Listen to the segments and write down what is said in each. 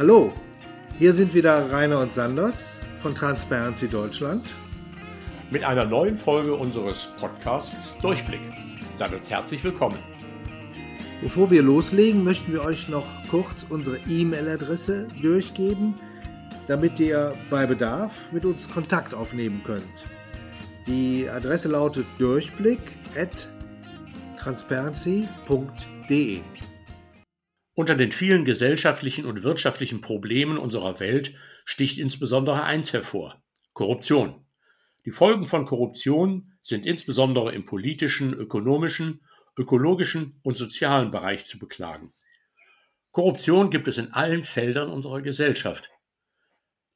Hallo, hier sind wieder Rainer und Sanders von Transparency Deutschland. Mit einer neuen Folge unseres Podcasts Durchblick. Seid uns herzlich willkommen. Bevor wir loslegen, möchten wir euch noch kurz unsere E-Mail-Adresse durchgeben, damit ihr bei Bedarf mit uns Kontakt aufnehmen könnt. Die Adresse lautet durchblick@transparency.de. Unter den vielen gesellschaftlichen und wirtschaftlichen Problemen unserer Welt sticht insbesondere eins hervor: Korruption. Die Folgen von Korruption sind insbesondere im politischen, ökonomischen, ökologischen und sozialen Bereich zu beklagen. Korruption gibt es in allen Feldern unserer Gesellschaft.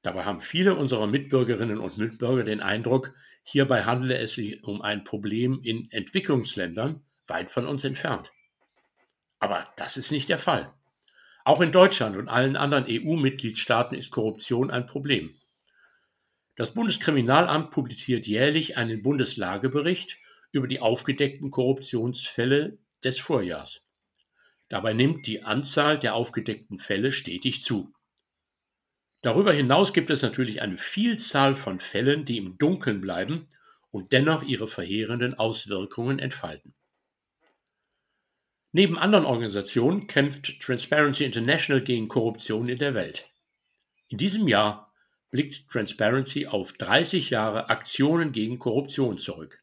Dabei haben viele unserer Mitbürgerinnen und Mitbürger den Eindruck, hierbei handele es sich um ein Problem in Entwicklungsländern weit von uns entfernt. Aber das ist nicht der Fall. Auch in Deutschland und allen anderen EU-Mitgliedstaaten ist Korruption ein Problem. Das Bundeskriminalamt publiziert jährlich einen Bundeslagebericht über die aufgedeckten Korruptionsfälle des Vorjahrs. Dabei nimmt die Anzahl der aufgedeckten Fälle stetig zu. Darüber hinaus gibt es natürlich eine Vielzahl von Fällen, die im Dunkeln bleiben und dennoch ihre verheerenden Auswirkungen entfalten. Neben anderen Organisationen kämpft Transparency International gegen Korruption in der Welt. In diesem Jahr blickt Transparency auf 30 Jahre Aktionen gegen Korruption zurück.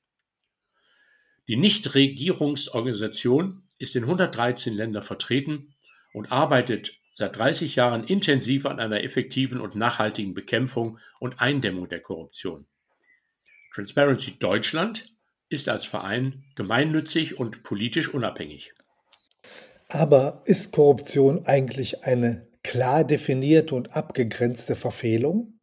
Die Nichtregierungsorganisation ist in 113 Ländern vertreten und arbeitet seit 30 Jahren intensiv an einer effektiven und nachhaltigen Bekämpfung und Eindämmung der Korruption. Transparency Deutschland ist als Verein gemeinnützig und politisch unabhängig. Aber ist Korruption eigentlich eine klar definierte und abgegrenzte Verfehlung?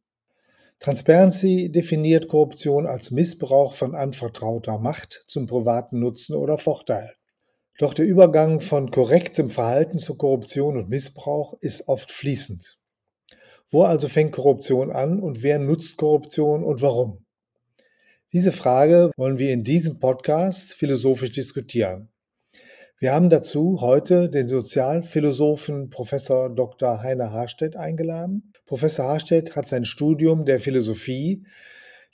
Transparency definiert Korruption als Missbrauch von anvertrauter Macht zum privaten Nutzen oder Vorteil. Doch der Übergang von korrektem Verhalten zu Korruption und Missbrauch ist oft fließend. Wo also fängt Korruption an und wer nutzt Korruption und warum? Diese Frage wollen wir in diesem Podcast philosophisch diskutieren. Wir haben dazu heute den Sozialphilosophen Professor Dr. Heiner Harstedt eingeladen. Professor Harstedt hat sein Studium der Philosophie,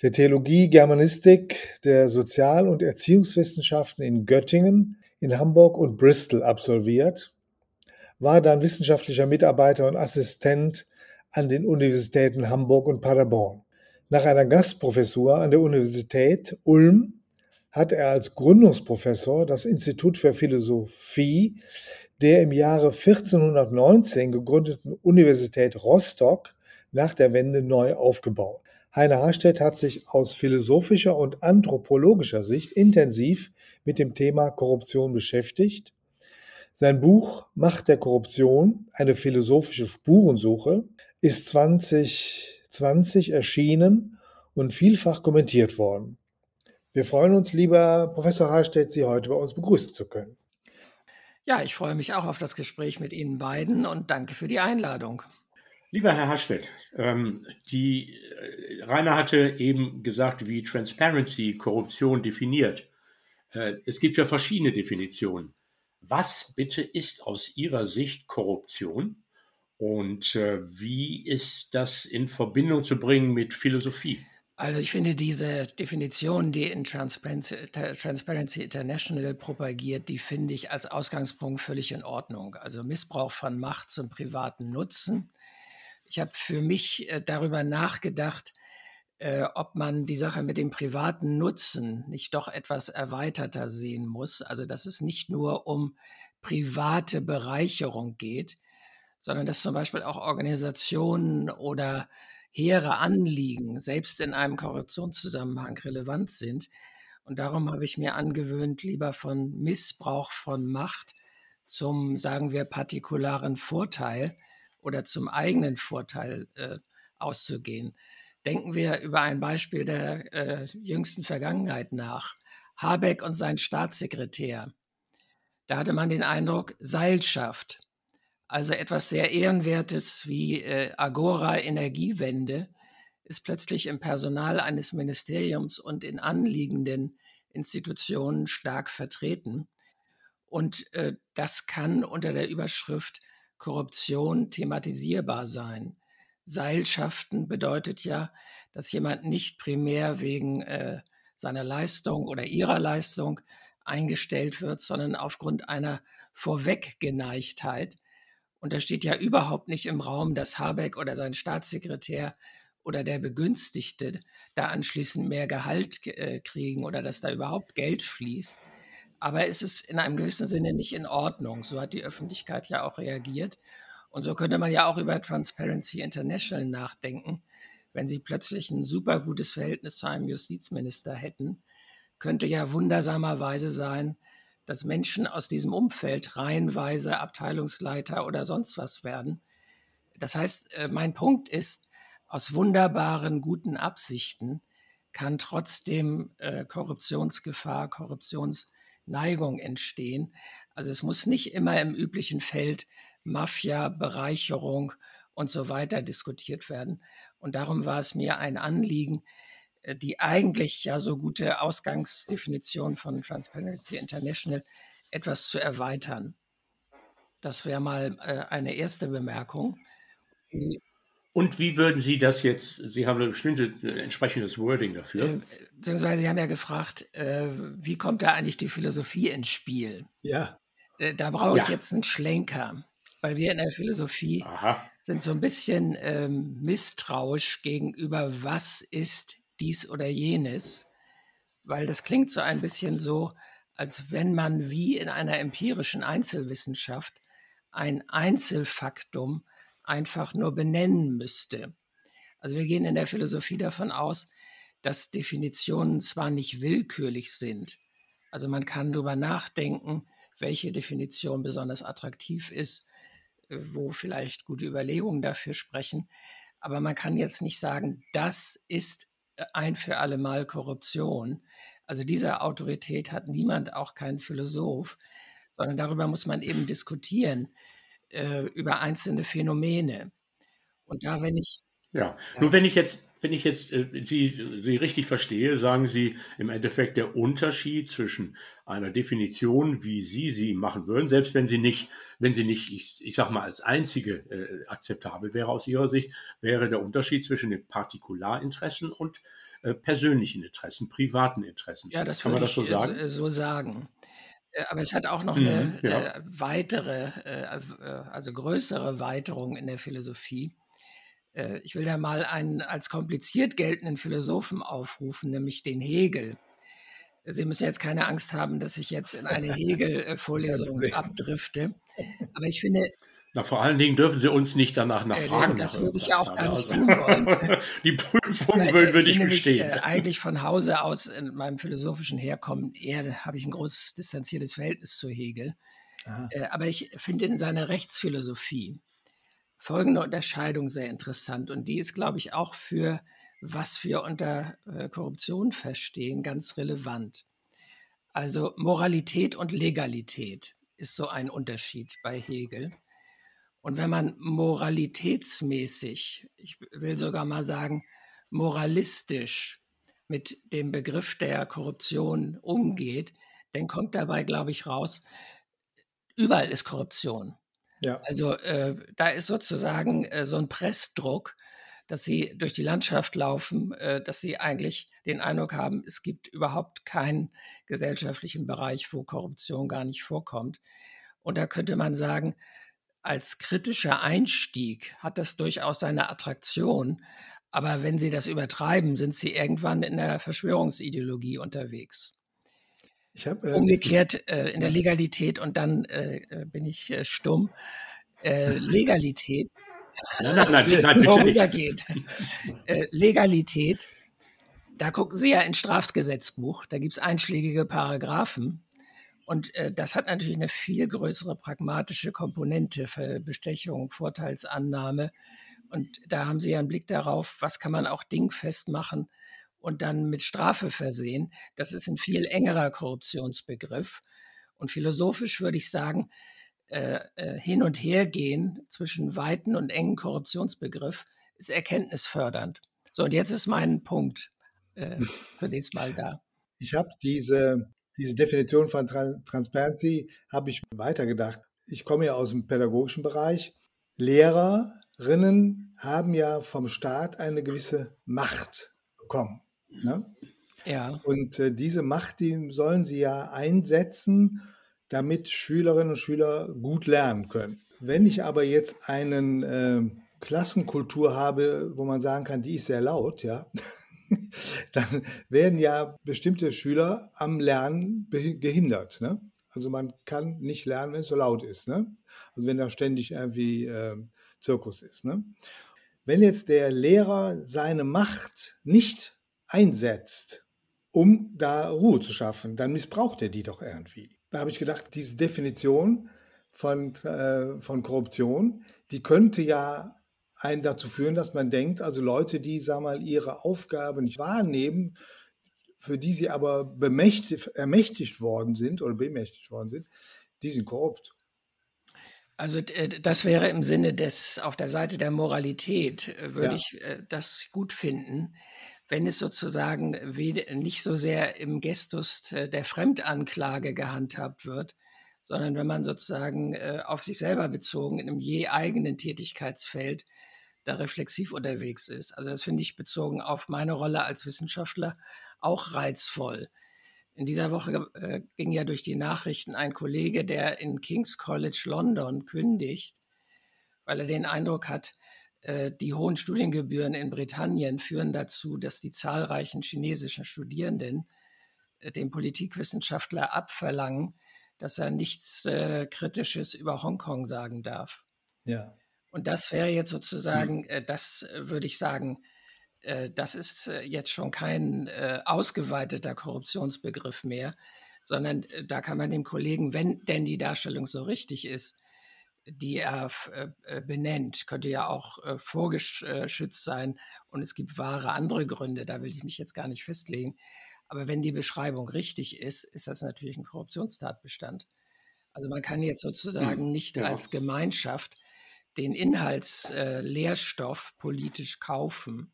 der Theologie, Germanistik, der Sozial- und Erziehungswissenschaften in Göttingen, in Hamburg und Bristol absolviert, war dann wissenschaftlicher Mitarbeiter und Assistent an den Universitäten Hamburg und Paderborn. Nach einer Gastprofessur an der Universität Ulm hat er als Gründungsprofessor das Institut für Philosophie der im Jahre 1419 gegründeten Universität Rostock nach der Wende neu aufgebaut. Heiner Harstedt hat sich aus philosophischer und anthropologischer Sicht intensiv mit dem Thema Korruption beschäftigt. Sein Buch Macht der Korruption, eine philosophische Spurensuche, ist 2020 erschienen und vielfach kommentiert worden. Wir freuen uns, lieber Professor Harstedt, Sie heute bei uns begrüßen zu können. Ja, ich freue mich auch auf das Gespräch mit Ihnen beiden und danke für die Einladung. Lieber Herr Harstedt, ähm, die, äh, Rainer hatte eben gesagt, wie Transparency Korruption definiert. Äh, es gibt ja verschiedene Definitionen. Was bitte ist aus Ihrer Sicht Korruption und äh, wie ist das in Verbindung zu bringen mit Philosophie? Also ich finde diese Definition, die in Transparency, Transparency, International propagiert, die finde ich als Ausgangspunkt völlig in Ordnung. Also Missbrauch von Macht zum privaten Nutzen. Ich habe für mich äh, darüber nachgedacht, äh, ob man die Sache mit dem privaten Nutzen nicht doch etwas erweiterter sehen muss. Also dass es nicht nur um private Bereicherung geht, sondern dass zum Beispiel auch Organisationen oder hehre Anliegen selbst in einem Korruptionszusammenhang relevant sind. Und darum habe ich mir angewöhnt, lieber von Missbrauch von Macht zum, sagen wir, partikularen Vorteil oder zum eigenen Vorteil äh, auszugehen. Denken wir über ein Beispiel der äh, jüngsten Vergangenheit nach. Habeck und sein Staatssekretär. Da hatte man den Eindruck, Seilschaft, also etwas sehr Ehrenwertes wie äh, Agora Energiewende ist plötzlich im Personal eines Ministeriums und in anliegenden Institutionen stark vertreten. Und äh, das kann unter der Überschrift Korruption thematisierbar sein. Seilschaften bedeutet ja, dass jemand nicht primär wegen äh, seiner Leistung oder ihrer Leistung eingestellt wird, sondern aufgrund einer Vorweggeneigtheit. Und da steht ja überhaupt nicht im Raum, dass Habeck oder sein Staatssekretär oder der Begünstigte da anschließend mehr Gehalt äh, kriegen oder dass da überhaupt Geld fließt. Aber es ist in einem gewissen Sinne nicht in Ordnung. So hat die Öffentlichkeit ja auch reagiert. Und so könnte man ja auch über Transparency International nachdenken. Wenn sie plötzlich ein super gutes Verhältnis zu einem Justizminister hätten, könnte ja wundersamerweise sein, dass Menschen aus diesem Umfeld reihenweise Abteilungsleiter oder sonst was werden. Das heißt, äh, mein Punkt ist, aus wunderbaren, guten Absichten kann trotzdem äh, Korruptionsgefahr, Korruptionsneigung entstehen. Also es muss nicht immer im üblichen Feld Mafia, Bereicherung und so weiter diskutiert werden. Und darum war es mir ein Anliegen, die eigentlich ja so gute Ausgangsdefinition von Transparency International etwas zu erweitern. Das wäre mal äh, eine erste Bemerkung. Sie und wie würden Sie das jetzt, Sie haben ein bestimmtes äh, entsprechendes Wording dafür. beziehungsweise Sie haben ja gefragt, wie kommt da eigentlich die Philosophie ins Spiel? Ja. da brauche ich ja. jetzt einen Schlenker, weil wir in der Philosophie Aha. sind so ein bisschen ähm, misstrauisch gegenüber, was ist dies oder jenes, weil das klingt so ein bisschen so, als wenn man wie in einer empirischen Einzelwissenschaft ein Einzelfaktum einfach nur benennen müsste. Also wir gehen in der Philosophie davon aus, dass Definitionen zwar nicht willkürlich sind, also man kann darüber nachdenken, welche Definition besonders attraktiv ist, wo vielleicht gute Überlegungen dafür sprechen, aber man kann jetzt nicht sagen, das ist ein für alle Mal Korruption. Also diese Autorität hat niemand, auch kein Philosoph, sondern darüber muss man eben diskutieren, äh, über einzelne Phänomene. Und da, wenn ich. Ja, ja. nur wenn ich jetzt, wenn ich jetzt äh, Sie, Sie richtig verstehe, sagen Sie im Endeffekt der Unterschied zwischen einer Definition, wie Sie sie machen würden, selbst wenn sie nicht, wenn sie nicht, ich, ich sag mal, als einzige äh, akzeptabel wäre aus Ihrer Sicht, wäre der Unterschied zwischen den Partikularinteressen und äh, persönlichen Interessen, privaten Interessen. Ja, das Kann man das so sagen? Äh, so sagen. Äh, aber es hat auch noch eine mhm, ja. äh, weitere, äh, also größere Weiterung in der Philosophie. Ich will da mal einen als kompliziert geltenden Philosophen aufrufen, nämlich den Hegel. Sie müssen jetzt keine Angst haben, dass ich jetzt in eine Hegel-Vorlesung abdrifte. Aber ich finde. Na, vor allen Dingen dürfen Sie uns nicht danach nachfragen. Äh, das würde ich ja auch gar nicht tun wollen. Die Prüfung äh, würde, würde ich bestehen. Mich, äh, eigentlich von Hause aus in meinem philosophischen Herkommen eher habe ich ein großes distanziertes Verhältnis zu Hegel. Äh, aber ich finde in seiner Rechtsphilosophie folgende Unterscheidung sehr interessant. Und die ist, glaube ich, auch für was wir unter äh, Korruption verstehen, ganz relevant. Also Moralität und Legalität ist so ein Unterschied bei Hegel. Und wenn man moralitätsmäßig, ich will sogar mal sagen, moralistisch mit dem Begriff der Korruption umgeht, dann kommt dabei, glaube ich, raus, überall ist Korruption. Ja. Also äh, da ist sozusagen äh, so ein Pressdruck, dass sie durch die Landschaft laufen, äh, dass sie eigentlich den Eindruck haben, es gibt überhaupt keinen gesellschaftlichen Bereich, wo Korruption gar nicht vorkommt. Und da könnte man sagen, als kritischer Einstieg hat das durchaus seine Attraktion. Aber wenn Sie das übertreiben, sind Sie irgendwann in der Verschwörungsideologie unterwegs. Hab, äh, Umgekehrt äh, in der Legalität und dann äh, äh bin ich äh, stumm. Legalität Nein, nein, nein, nein vorübergehend. Äh, Legalität, da gucken Sie ja ins Strafgesetzbuch, da gibt es einschlägige Paragraphen. Und äh, das hat natürlich eine viel größere pragmatische Komponente für Bestechung, Vorteilsannahme. Und da haben Sie ja einen Blick darauf, was kann man auch dingfest machen und dann mit Strafe versehen. Das ist ein viel engerer Korruptionsbegriff. Und philosophisch würde ich sagen, äh, äh, hin und her gehen zwischen weiten und engen Korruptionsbegriff ist erkenntnisfördernd. So, und jetzt ist mein Punkt äh, für nächstes Mal da. Ich habe diese, diese Definition von Transparency habe ich weitergedacht. Ich komme ja aus dem pädagogischen Bereich Lehrerinnen haben ja vom Staat eine gewisse Macht bekommen. Ne? Ja. Und äh, diese Macht, die sollen sie ja einsetzen, damit Schülerinnen und Schüler gut lernen können. Wenn ich aber jetzt einen äh, Klassenkultur habe, wo man sagen kann, die ist sehr laut, ja, dann werden ja bestimmte Schüler am Lernen gehindert. Ne? Also man kann nicht lernen, wenn es so laut ist. Ne? Also wenn da ständig irgendwie äh, Zirkus ist. Ne? Wenn jetzt der Lehrer seine Macht nicht einsetzt, um da Ruhe zu schaffen, dann missbraucht er die doch irgendwie. Da habe ich gedacht, diese Definition von, äh, von Korruption, die könnte ja einen dazu führen, dass man denkt, also Leute, die, sag mal, ihre Aufgabe nicht wahrnehmen, für die sie aber bemächtigt, ermächtigt worden sind oder bemächtigt worden sind, die sind korrupt. Also äh, das wäre im Sinne des, auf der Seite der Moralität, äh, würde ja. ich äh, das gut finden, wenn es sozusagen nicht so sehr im Gestus der Fremdanklage gehandhabt wird, sondern wenn man sozusagen auf sich selber bezogen in einem je eigenen Tätigkeitsfeld da reflexiv unterwegs ist. Also das finde ich bezogen auf meine Rolle als Wissenschaftler auch reizvoll. In dieser Woche äh, ging ja durch die Nachrichten ein Kollege, der in King's College London kündigt, weil er den Eindruck hat, äh, die hohen Studiengebühren in Britannien führen dazu, dass die zahlreichen chinesischen Studierenden äh, dem Politikwissenschaftler abverlangen, dass er nichts äh, Kritisches über Hongkong sagen darf. Ja. Und das wäre jetzt sozusagen, hm. das äh, würde ich sagen, äh, das ist äh, jetzt schon kein äh, ausgeweiteter Korruptionsbegriff mehr, sondern da kann man dem Kollegen, wenn denn die Darstellung so richtig ist, die er benennt, könnte ja auch vorgeschützt sein und es gibt wahre andere Gründe, da will ich mich jetzt gar nicht festlegen. Aber wenn die Beschreibung richtig ist, ist das natürlich ein Korruptionstatbestand. Also man kann jetzt sozusagen hm, nicht ja. als Gemeinschaft den Inhaltslehrstoff politisch kaufen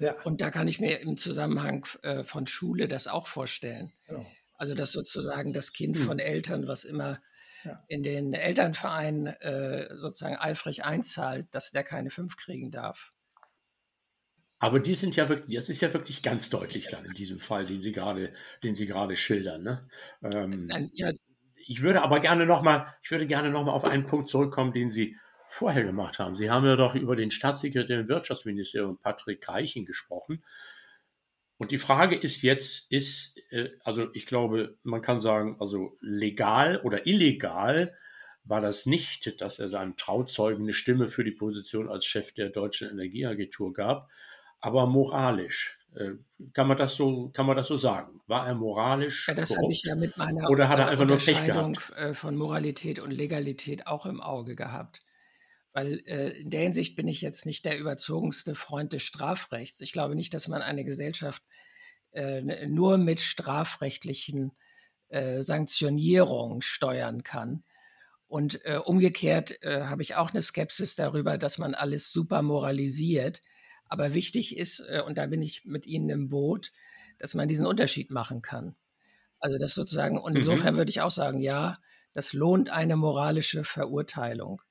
ja. Und da kann ich mir im Zusammenhang äh, von Schule das auch vorstellen. Genau. Also, dass sozusagen das Kind hm. von Eltern, was immer ja. in den Elternverein äh, sozusagen eifrig einzahlt, dass der keine fünf kriegen darf. Aber die sind ja wirklich, das ist ja wirklich ganz deutlich dann in diesem Fall, den Sie gerade, den Sie gerade schildern. Ne? Ähm, Nein, ja. Ich würde aber gerne nochmal, ich würde gerne noch mal auf einen Punkt zurückkommen, den Sie vorher gemacht haben. Sie haben ja doch über den Staatssekretär im Wirtschaftsministerium Patrick Reichen gesprochen. Und die Frage ist jetzt, ist, äh, also ich glaube, man kann sagen, also legal oder illegal war das nicht, dass er seinem Trauzeugen eine Stimme für die Position als Chef der Deutschen Energieagentur gab, aber moralisch. Äh, kann man das so, kann man das so sagen? War er moralisch? Ja, das habe ich ja mit meiner oder hat er einfach nur Pech gehabt? Äh, von Moralität und Legalität auch im Auge gehabt. Weil äh, in der Hinsicht bin ich jetzt nicht der überzogenste Freund des Strafrechts. Ich glaube nicht, dass man eine Gesellschaft äh, nur mit strafrechtlichen äh, Sanktionierungen steuern kann. Und äh, umgekehrt äh, habe ich auch eine Skepsis darüber, dass man alles super moralisiert. Aber wichtig ist, äh, und da bin ich mit Ihnen im Boot, dass man diesen Unterschied machen kann. Also das sozusagen, und mhm. insofern mhm. würde ich auch sagen, ja, das lohnt eine moralische Verurteilung.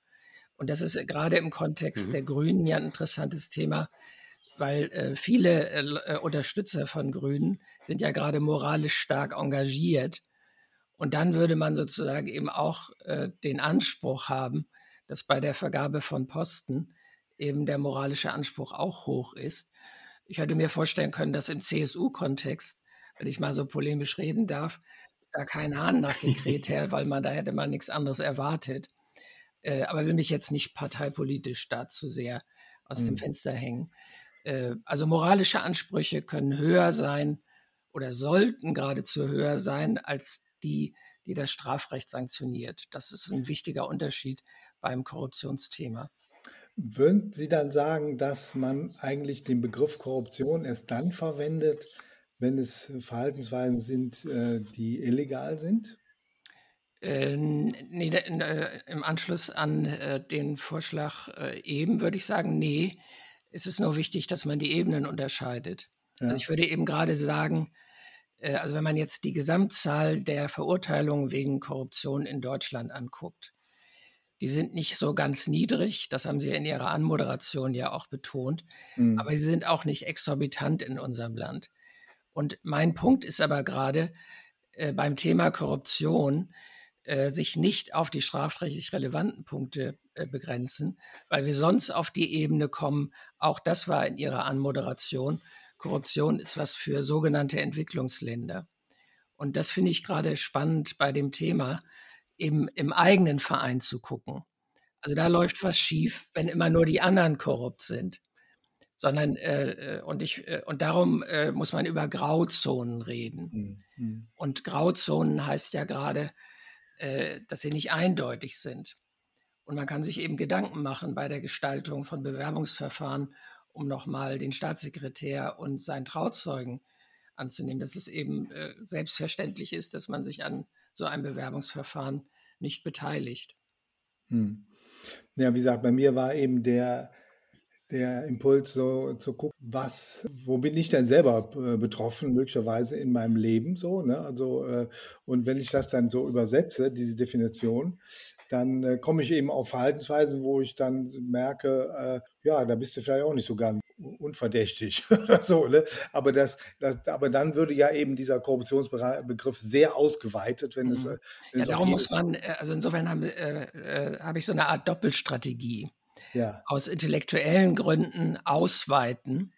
Und das ist äh, gerade im Kontext mhm. der Grünen ja ein interessantes Thema, weil äh, viele äh, äh, Unterstützer von Grünen sind ja gerade moralisch stark engagiert. Und dann würde man sozusagen eben auch äh, den Anspruch haben, dass bei der Vergabe von Posten eben der moralische Anspruch auch hoch ist. Ich hätte mir vorstellen können, dass im CSU-Kontext, wenn ich mal so polemisch reden darf, da kein Hahn nachgekräht her, weil man da hätte man nichts anderes erwartet. Äh, aber will mich jetzt nicht parteipolitisch da zu sehr aus mhm. dem Fenster hängen. Äh, also moralische Ansprüche können höher sein oder sollten geradezu höher sein als die, die das Strafrecht sanktioniert. Das ist ein wichtiger Unterschied beim Korruptionsthema. Würden Sie dann sagen, dass man eigentlich den Begriff Korruption erst dann verwendet, wenn es Verhaltensweisen sind, äh, die illegal sind? Äh, nee, äh, im Anschluss an äh, den Vorschlag äh, eben würde ich sagen, nee, es ist nur wichtig, dass man die Ebenen unterscheidet. Ja. Also ich würde eben gerade sagen, äh, also wenn man jetzt die Gesamtzahl der Verurteilungen wegen Korruption in Deutschland anguckt, Die sind nicht so ganz niedrig, das haben Sie in Ihrer Anmoderation ja auch betont, mhm. aber sie sind auch nicht exorbitant in unserem Land. Und mein Punkt ist aber gerade äh, beim Thema Korruption, äh, sich nicht auf die strafrechtlich relevanten Punkte äh, begrenzen, weil wir sonst auf die Ebene kommen, auch das war in Ihrer Anmoderation, Korruption ist was für sogenannte Entwicklungsländer. Und das finde ich gerade spannend bei dem Thema, eben im eigenen Verein zu gucken. Also da läuft was schief, wenn immer nur die anderen korrupt sind. Sondern, äh, äh und, ich, äh, und darum äh, muss man über Grauzonen reden. Mhm. Und Grauzonen heißt ja gerade, äh, dass sie nicht eindeutig sind. Und man kann sich eben Gedanken machen bei der Gestaltung von Bewerbungsverfahren, um nochmal den Staatssekretär und seinen Trauzeugen anzunehmen, dass es eben äh, selbstverständlich ist, dass man sich an so einem Bewerbungsverfahren nicht beteiligt. Hm. Ja, wie gesagt, bei mir war eben der, der Impuls, so zu gucken, was, wo bin ich denn selber äh, betroffen, möglicherweise in meinem Leben so, ne? Also, äh, und wenn ich das dann so übersetze, diese Definition, dann äh, komme ich eben auf Verhaltensweisen, wo ich dann merke, äh, ja, da bist du vielleicht auch nicht so ganz unverdächtig oder so. Ne? Aber, das, das, aber dann würde ja eben dieser Korruptionsbegriff sehr ausgeweitet, wenn es. Mhm. Äh, wenn ja, es darum muss man, also insofern habe äh, äh, hab ich so eine Art Doppelstrategie. Ja. Aus intellektuellen Gründen ausweiten.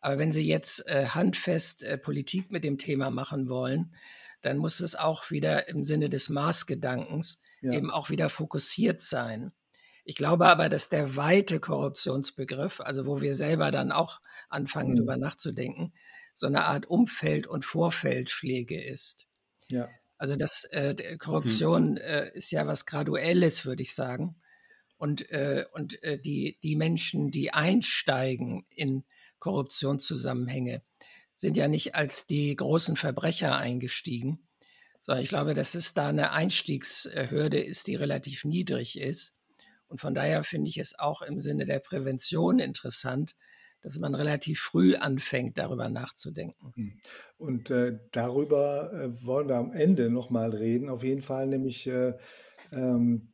Aber wenn Sie jetzt äh, handfest äh, Politik mit dem Thema machen wollen, dann muss es auch wieder im Sinne des Maßgedankens ja. eben auch wieder fokussiert sein. Ich glaube aber, dass der weite Korruptionsbegriff, also wo wir selber dann auch anfangen, mhm. darüber nachzudenken, so eine Art Umfeld- und Vorfeldpflege ist. Ja. Also das äh, Korruption mhm. äh, ist ja was Graduelles, würde ich sagen. Und, äh, und äh, die, die Menschen, die einsteigen in Korruptionszusammenhänge, sind ja nicht als die großen Verbrecher eingestiegen, sondern ich glaube, dass es da eine Einstiegshürde ist, die relativ niedrig ist. Und von daher finde ich es auch im Sinne der Prävention interessant, dass man relativ früh anfängt, darüber nachzudenken. Hm. Und äh, darüber äh, wollen wir am Ende nochmal reden. Auf jeden Fall nämlich, äh, ähm,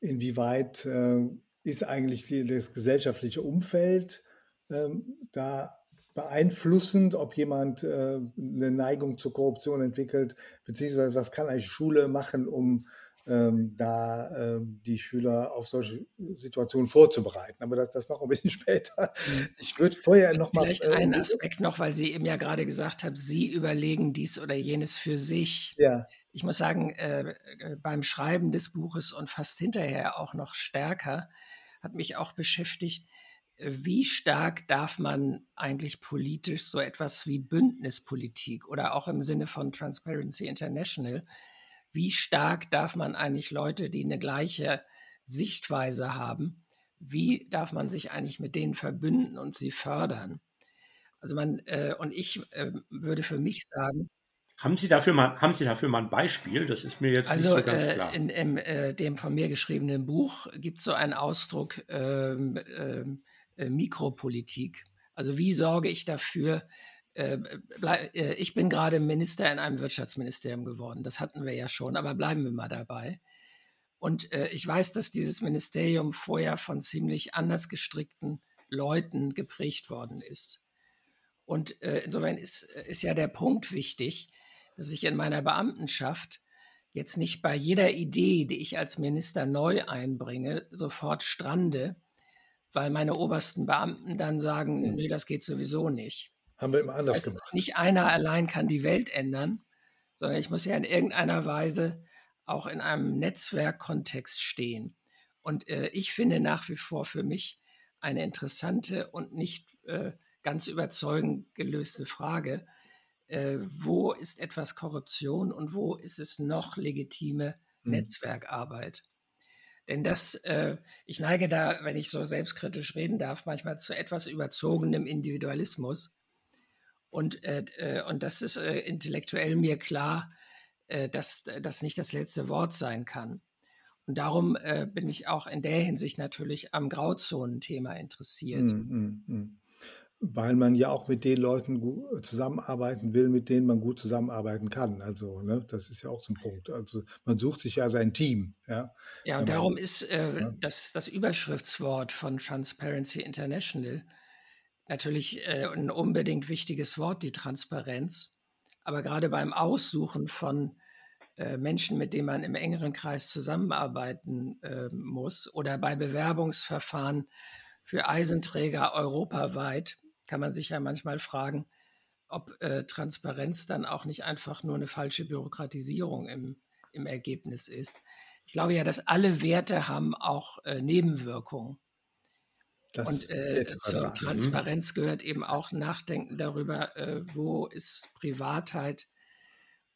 inwieweit äh, ist eigentlich das gesellschaftliche Umfeld ähm, da beeinflussend, ob jemand äh, eine Neigung zur Korruption entwickelt, beziehungsweise was kann eigentlich Schule machen, um ähm, da ähm, die Schüler auf solche Situationen vorzubereiten. Aber das, das machen wir ein bisschen später. Mhm. Ich würde vorher noch mal. Vielleicht äh, einen Aspekt noch, weil Sie eben ja gerade gesagt haben, Sie überlegen dies oder jenes für sich. Ja. Ich muss sagen, äh, äh beim Schreiben des Buches und fast hinterher auch noch stärker hat mich auch beschäftigt, wie stark darf man eigentlich politisch so etwas wie Bündnispolitik oder auch im Sinne von Transparency International wie stark darf man eigentlich Leute, die eine gleiche Sichtweise haben, wie darf man sich eigentlich mit denen verbünden und sie fördern? Also man, äh, und ich äh, würde für mich sagen, haben Sie, dafür mal, haben Sie dafür mal ein Beispiel? Das ist mir jetzt also, nicht so ganz äh, klar. In, in äh, dem von mir geschriebenen Buch gibt es so einen Ausdruck ähm, ähm, äh, Mikropolitik. Also wie sorge ich dafür, äh, äh, ich bin gerade Minister in einem Wirtschaftsministerium geworden. Das hatten wir ja schon, aber bleiben wir mal dabei. Und äh, ich weiß, dass dieses Ministerium vorher von ziemlich anders gestrickten Leuten geprägt worden ist. Und insofern ist, ist ja der Punkt wichtig, dass ich in meiner Beamtenschaft jetzt nicht bei jeder Idee, die ich als Minister neu einbringe, sofort strande, weil meine obersten Beamten dann sagen, hm. nee, das geht sowieso nicht. Haben wir immer anders also gemacht. Nicht einer allein kann die Welt ändern, sondern ich muss ja in irgendeiner Weise auch in einem Netzwerkkontext stehen. Und äh, ich finde nach wie vor für mich eine interessante und nicht äh, ganz überzeugend gelöste Frage, äh, wo ist etwas Korruption und wo ist es noch legitime hm. Netzwerkarbeit? Denn das, äh, ich neige da, wenn ich so selbstkritisch reden darf, manchmal zu etwas überzogenem Individualismus und, äh, äh, und das ist äh, intellektuell mir klar, äh, dass das nicht das letzte Wort sein kann. Und darum äh, bin ich auch in der Hinsicht natürlich am Grauzonenthema interessiert. Mm, mm, mm. weil man ja auch mit den Leuten zusammenarbeiten will, mit denen man gut zusammenarbeiten kann. Also, ne, das ist ja auch ein Punkt. Also, man sucht sich ja sein Team, ja. Ja, und darum ist äh, ja. das, das Überschriftswort von Transparency International natürlich äh, ein unbedingt wichtiges Wort, die Transparenz. Aber gerade beim Aussuchen von äh, Menschen, mit denen man im engeren Kreis zusammenarbeiten äh, muss oder bei Bewerbungsverfahren für Eisenträger europaweit kann man sich ja manchmal fragen, ob äh, Transparenz dann auch nicht einfach nur eine falsche Bürokratisierung im, im Ergebnis ist. Ich glaube ja, dass alle Werte haben auch äh, Nebenwirkungen. Das und äh, zur mhm. Transparenz gehört eben auch Nachdenken darüber, äh, wo ist Privatheit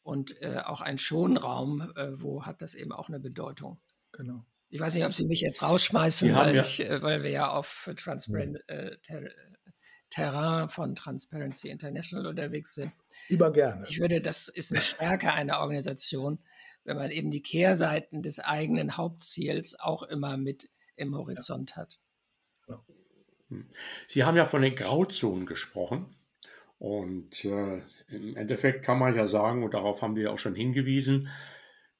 und äh, auch ein Schonraum, äh, wo hat das eben auch eine Bedeutung. Genau. Ich weiß nicht, ob Sie mich jetzt rausschmeißen, weil, ja, ich, weil, wir ja auf Transparent, mhm. Terrain von Transparency International unterwegs sind. Über gerne. Ich würde, das ist eine Stärke einer Organisation, wenn man eben die Kehrseiten des eigenen Hauptziels auch immer mit im Horizont ja. hat. Hm. Sie haben ja von den Grauzonen gesprochen. Und äh, im Endeffekt kann man ja sagen, und darauf haben wir auch schon hingewiesen,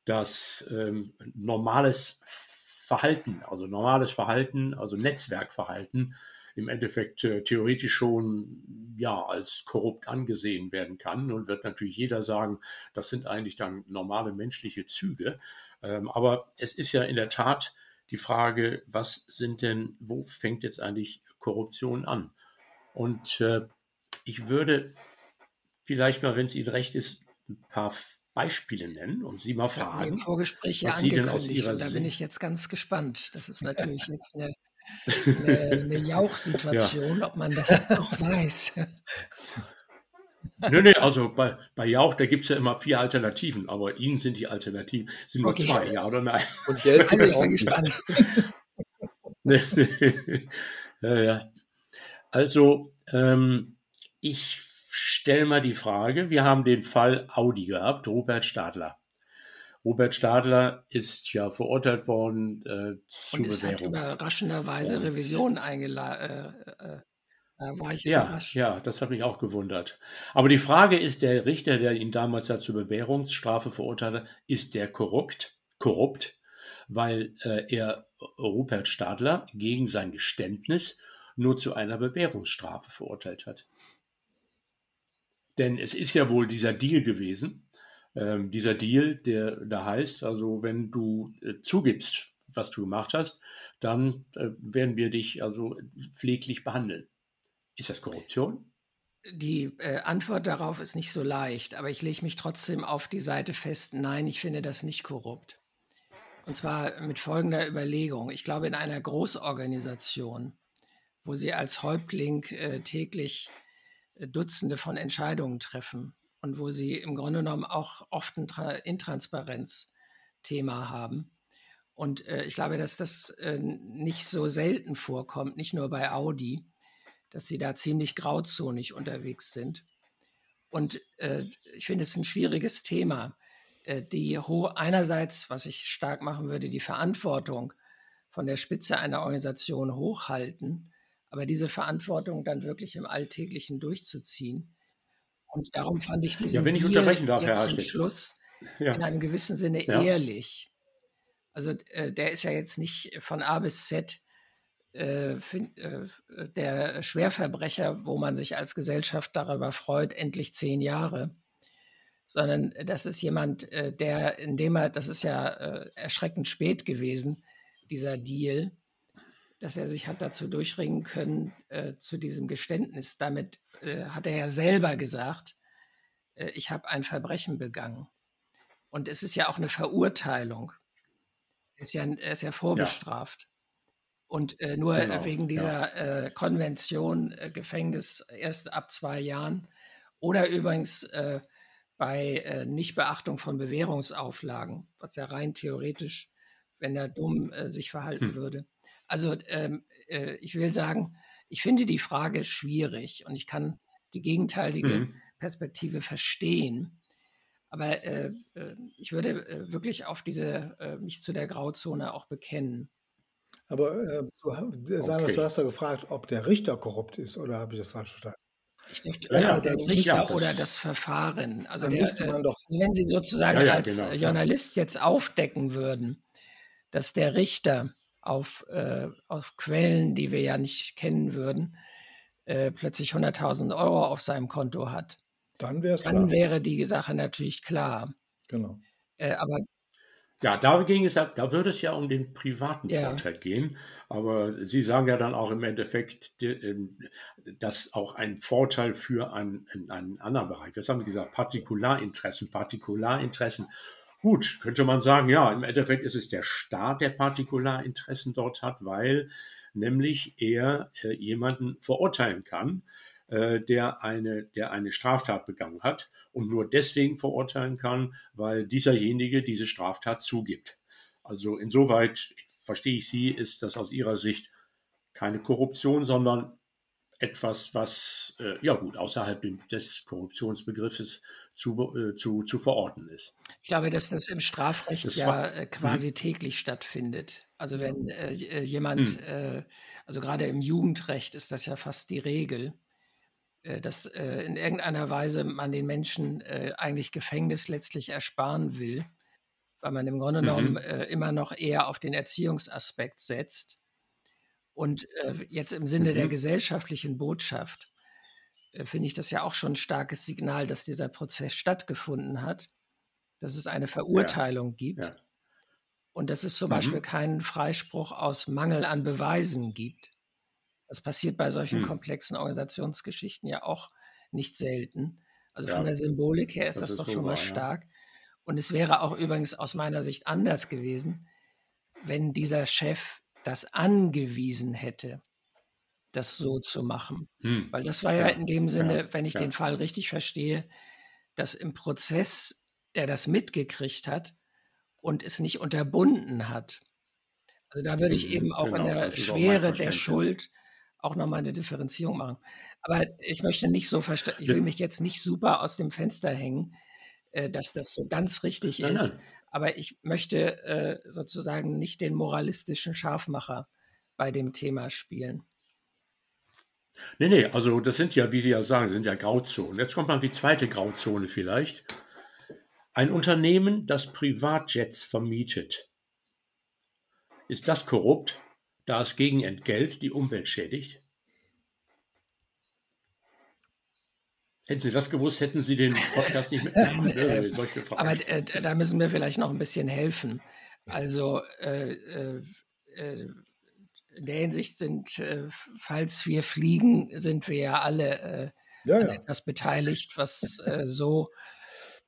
dass ähm, normales Verhalten, also normales Verhalten, also Netzwerkverhalten, im Endeffekt äh, theoretisch schon ja als korrupt angesehen werden kann und wird natürlich jeder sagen, das sind eigentlich dann normale menschliche Züge. Ähm, aber es ist ja in der Tat die Frage, was sind denn, wo fängt jetzt eigentlich Korruption an? Und äh, ich würde vielleicht mal, wenn es Ihnen recht ist, ein paar Beispiele nennen und Sie mal das fragen. Sie im Vorgespräch ja angekündigt und da bin ich jetzt ganz gespannt. Das ist natürlich jetzt eine eine, eine Jauchsituation, ja. ob man das noch weiß. Nö, nee, also bei, bei Jauch, da gibt es ja immer vier Alternativen, aber Ihnen sind die Alternativen, sind nur okay. zwei, ja oder nein? Und Geld also ich bin gespannt. ja, ja. Also, ähm, ich stelle mal die Frage, wir haben den Fall Audi gehabt, Robert Stadler. Robert Stadler ist ja verurteilt worden äh, zu Und es hat überraschenderweise Revision eingeladen. Äh, äh, ja. Ja, das hat mich auch gewundert. Aber die Frage ist, der Richter, der ihn damals ja zur Bewährungsstrafe verurteilte, ist der korrupt? Korrupt, weil äh, er Rupert Stadler gegen sein Geständnis nur zu einer Bewährungsstrafe verurteilt hat. Denn es ist ja wohl dieser Deal gewesen, ähm, dieser Deal, der da heißt, also wenn du äh, zugibst, was du gemacht hast, dann äh, werden wir dich also pfleglich behandeln. Ist das Korruption? Die äh, Antwort darauf ist nicht so leicht, aber ich lege mich trotzdem auf die Seite fest, nein, ich finde das nicht korrupt. Und zwar mit folgender Überlegung. Ich glaube, in einer Großorganisation, wo Sie als Häuptling äh, täglich äh, Dutzende von Entscheidungen treffen, und wo sie im Grunde genommen auch oft ein Intransparenz-Thema haben. Und äh, ich glaube, dass das äh, nicht so selten vorkommt, nicht nur bei Audi, dass sie da ziemlich grauzonig unterwegs sind. Und äh, ich finde es ein schwieriges Thema. Äh, die hohe, einerseits, was ich stark machen würde, die Verantwortung von der Spitze einer Organisation hochhalten, aber diese Verantwortung dann wirklich im Alltäglichen durchzuziehen. Und darum fand ich diesen ja, wenn ich unterbrechen darf, jetzt Herr zum Schluss ja. in einem gewissen Sinne ja. ehrlich. Also äh, der ist ja jetzt nicht von A bis Z der Schwerverbrecher, wo man sich als Gesellschaft darüber freut, endlich zehn Jahre, sondern das ist jemand, äh, der, indem er, das ist ja äh, erschreckend spät gewesen, dieser Deal, dass er sich hat dazu durchringen können, äh, zu diesem Geständnis. Damit äh, hat er ja selber gesagt, äh, ich habe ein Verbrechen begangen. Und es ist ja auch eine Verurteilung. Er ist ja, er ist ja vorbestraft. Ja. Und äh, nur genau, wegen dieser ja. Äh, Konvention äh, Gefängnis erst ab zwei Jahren oder übrigens bei Nichtbeachtung von Bewährungsauflagen, was ja rein theoretisch, wenn er dumm sich verhalten hm. würde, also ähm, äh, ich will sagen, ich finde die Frage schwierig und ich kann die gegenteilige mhm. Perspektive verstehen. Aber äh, äh ich würde äh, wirklich auf diese, äh, mich zu der Grauzone auch bekennen. Aber äh, du, Sanders, Okay. du hast ja gefragt, ob der Richter korrupt ist, oder habe ich das falsch verstanden? Ich dachte, Ja, ja, der ja, Richter das- oder das Verfahren. Also, der, doch, also wenn Sie sozusagen Ja, ja, als genau, äh, ja. Journalist jetzt aufdecken würden, dass der Richter auf, äh, auf Quellen, die wir ja nicht kennen würden, äh, plötzlich 100.000 Euro auf seinem Konto hat, dann dann klar. wäre die Sache natürlich klar. Genau. Äh, aber Ja, da ging es ja, da würde es ja um den privaten Ja. Vorteil gehen. Aber Sie sagen ja dann auch im Endeffekt, ähm, dass auch ein Vorteil für einen, in einen anderen Bereich. Was haben Sie gesagt? Partikularinteressen, Partikularinteressen. Gut, könnte man sagen, ja, im Endeffekt ist es der Staat, der Partikularinteressen dort hat, weil nämlich er äh, jemanden verurteilen kann, äh, der eine, der eine Straftat begangen hat und nur deswegen verurteilen kann, weil dieserjenige diese Straftat zugibt. Also insoweit verstehe ich Sie, ist das aus Ihrer Sicht keine Korruption, sondern etwas, was äh, ja gut außerhalb des Korruptionsbegriffes zu, äh, zu, zu verorten ist. ich glaube, dass das im Strafrecht Das ja äh, quasi täglich stattfindet. Also wenn äh, äh, jemand, äh, also gerade im Jugendrecht ist das ja fast die Regel, dass äh, in irgendeiner Weise man den Menschen äh, eigentlich Gefängnis letztlich ersparen will, weil man im Grunde Mhm. genommen äh, immer noch eher auf den Erziehungsaspekt setzt. Und äh, jetzt im Sinne der Mhm. gesellschaftlichen Botschaft äh, finde ich das ja auch schon ein starkes Signal, dass dieser Prozess stattgefunden hat, dass es eine Verurteilung gibt Ja. und dass es zum Mhm. Beispiel keinen Freispruch aus Mangel an Beweisen gibt. Das passiert bei solchen Hm. komplexen Organisationsgeschichten ja auch nicht selten. Also Ja, von der Symbolik her ist das das, ist doch schon mal wahr, ja. stark. Und es wäre auch übrigens aus meiner Sicht anders gewesen, wenn dieser Chef das angewiesen hätte, das so zu machen. Hm. Weil das war ja, Ja, in dem Sinne, wenn ich den Fall richtig verstehe, dass im Prozess, der das mitgekriegt hat und es nicht unterbunden hat. Also da würde ich Mhm, eben auch in genau, der auch mein Schwere der. Schuld auch nochmal eine Differenzierung machen. Aber ich möchte nicht so verstehen, ich will mich jetzt nicht super aus dem Fenster hängen, äh, dass das so ganz richtig Nein, ist. nein. Aber ich möchte äh, sozusagen nicht den moralistischen Scharfmacher bei dem Thema spielen. Nee, nee, also das sind ja, wie Sie ja sagen, sind ja Grauzonen. Jetzt kommt mal die zweite Grauzone vielleicht. Ein Unternehmen, das Privatjets vermietet. Ist das korrupt, da es gegen Entgelt die Umwelt schädigt? Hätten Sie das gewusst, hätten Sie den Podcast nicht mitgemacht. äh, Solche Fragen. Aber äh, da müssen wir vielleicht noch ein bisschen helfen. Also äh, äh, äh, in der Hinsicht sind, äh, falls wir fliegen, sind wir ja alle äh, Ja, an ja. etwas beteiligt, was äh, so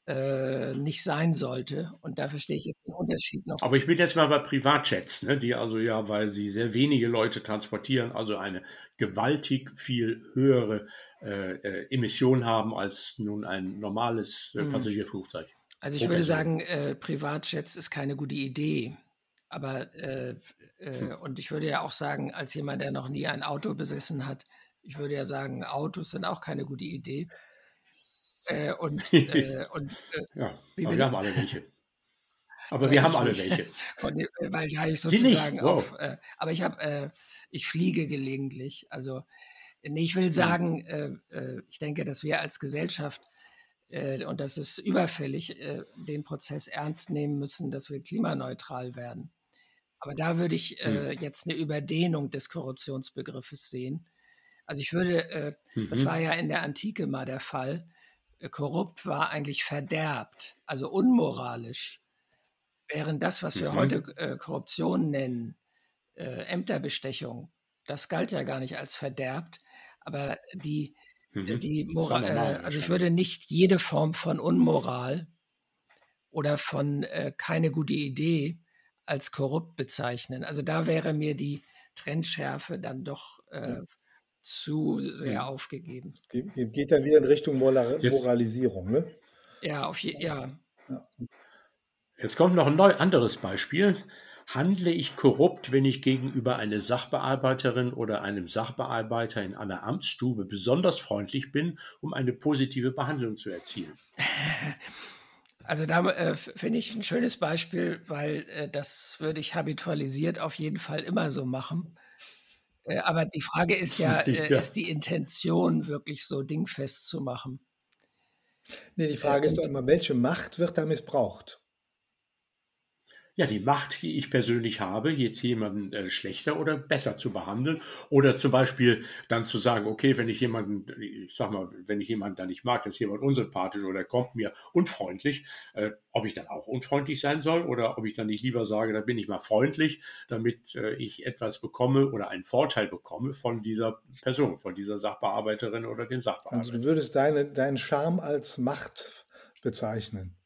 äh, nicht sein sollte. Und da verstehe ich jetzt den Unterschied noch. Aber ich bin jetzt mal bei Privatjets, ne, die also ja, weil sie sehr wenige Leute transportieren, also eine gewaltig viel höhere äh, äh, Emission haben als nun ein normales äh, Mhm. Passagierflugzeug. Also ich pro würde sagen, äh, Privatjets ist keine gute Idee. Aber äh, Hm. und ich würde ja auch sagen, als jemand, der noch nie ein Auto besessen hat, ich würde ja sagen, Autos sind auch keine gute Idee. Äh, und äh, und äh, Ja, Wie aber wir haben alle welche. Aber Aber wir haben alle nicht. welche. von, äh, weil da ich sozusagen Wow. auf, äh, aber ich habe, äh, ich fliege gelegentlich. Also nee, ich will sagen, äh, äh, ich denke, dass wir als Gesellschaft äh, und das ist überfällig, äh, den Prozess ernst nehmen müssen, dass wir klimaneutral werden. Aber da würde ich äh, Hm. jetzt eine Überdehnung des Korruptionsbegriffes sehen. Also ich würde, äh, das Mhm. war ja in der Antike mal der Fall, äh, korrupt war eigentlich verderbt, also unmoralisch. Während das, was wir Mhm. heute äh, Korruption nennen, äh, Ämterbestechung, das galt ja gar nicht als verderbt. Aber die, äh, Mhm. die Moral, äh, also ich würde nicht jede Form von Unmoral oder von äh, keine gute Idee als korrupt bezeichnen. Also da wäre mir die Trendschärfe dann doch Ja. Zu sehr Mhm. aufgegeben. Ge- ge- Geht dann wieder in Richtung Moral Jetzt- Moralisierung, ne? Ja, auf je, ja. Jetzt kommt noch ein neu anderes Beispiel. Handle ich korrupt, wenn ich gegenüber einer Sachbearbeiterin oder einem Sachbearbeiter in einer Amtsstube besonders freundlich bin, um eine positive Behandlung zu erzielen? Also da äh, finde ich ein schönes Beispiel, weil äh, das würde ich habitualisiert auf jeden Fall immer so machen. Äh, aber die Frage ist ja, äh, ja, ist die Intention wirklich so dingfest zu machen? Nee, die Frage ist doch immer, welche Macht wird da missbraucht? Ja, die Macht, die ich persönlich habe, jetzt jemanden äh, schlechter oder besser zu behandeln oder zum Beispiel dann zu sagen, okay, wenn ich jemanden, ich sag mal, wenn ich jemanden da nicht mag, das ist jemand unsympathisch oder kommt mir unfreundlich, äh, ob ich dann auch unfreundlich sein soll oder ob ich dann nicht lieber sage, da bin ich mal freundlich, damit äh, ich etwas bekomme oder einen Vorteil bekomme von dieser Person, von dieser Sachbearbeiterin oder dem Sachbearbeiter. Also du würdest deine, deinen Charme als Macht bezeichnen.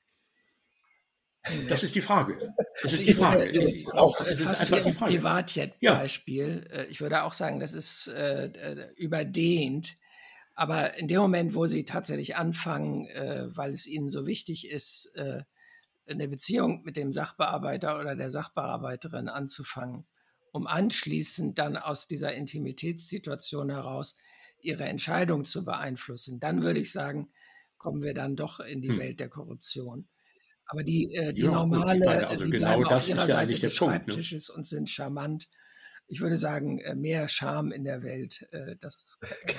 Das ist die Frage. Das ist die Frage. Ich, auch das ist fast wie ein Privatjet-Beispiel. Ja. Äh, ich würde auch sagen, das ist äh, äh, überdehnt. Aber in dem Moment, wo Sie tatsächlich anfangen, äh, weil es Ihnen so wichtig ist, äh, eine Beziehung mit dem Sachbearbeiter oder der Sachbearbeiterin anzufangen, um anschließend dann aus dieser Intimitätssituation heraus Ihre Entscheidung zu beeinflussen, dann würde ich sagen, kommen wir dann doch in die hm. Welt der Korruption. Aber die, äh, die ja, normale, meine, also sie genau bleiben auf ihrer ja Seite des Schreibtisches ne? und sind charmant. Ich würde sagen, äh, mehr Charme in der Welt. Äh, das, äh,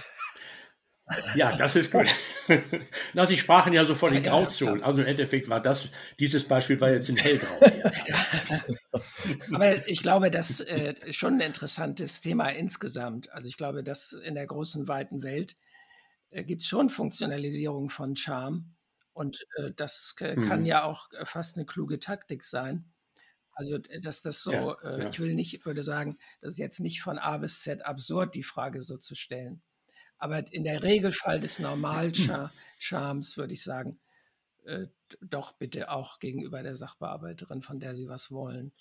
ja, das ist gut. Na, Sie sprachen ja so von den Grauzonen. Also im Endeffekt war das, dieses Beispiel war jetzt in hellgrau. Aber ich glaube, das äh, ist schon ein interessantes Thema insgesamt. Also ich glaube, dass in der großen, weiten Welt äh, gibt es schon Funktionalisierung von Charme. Und äh, das äh, kann mhm. ja auch äh, fast eine kluge Taktik sein. Also, dass das so, ja, äh, ja. ich will nicht, würde sagen, das ist jetzt nicht von A bis Z absurd, die Frage so zu stellen. Aber in der Regelfall des Normalcharms würde ich sagen, äh, doch bitte auch gegenüber der Sachbearbeiterin, von der Sie was wollen.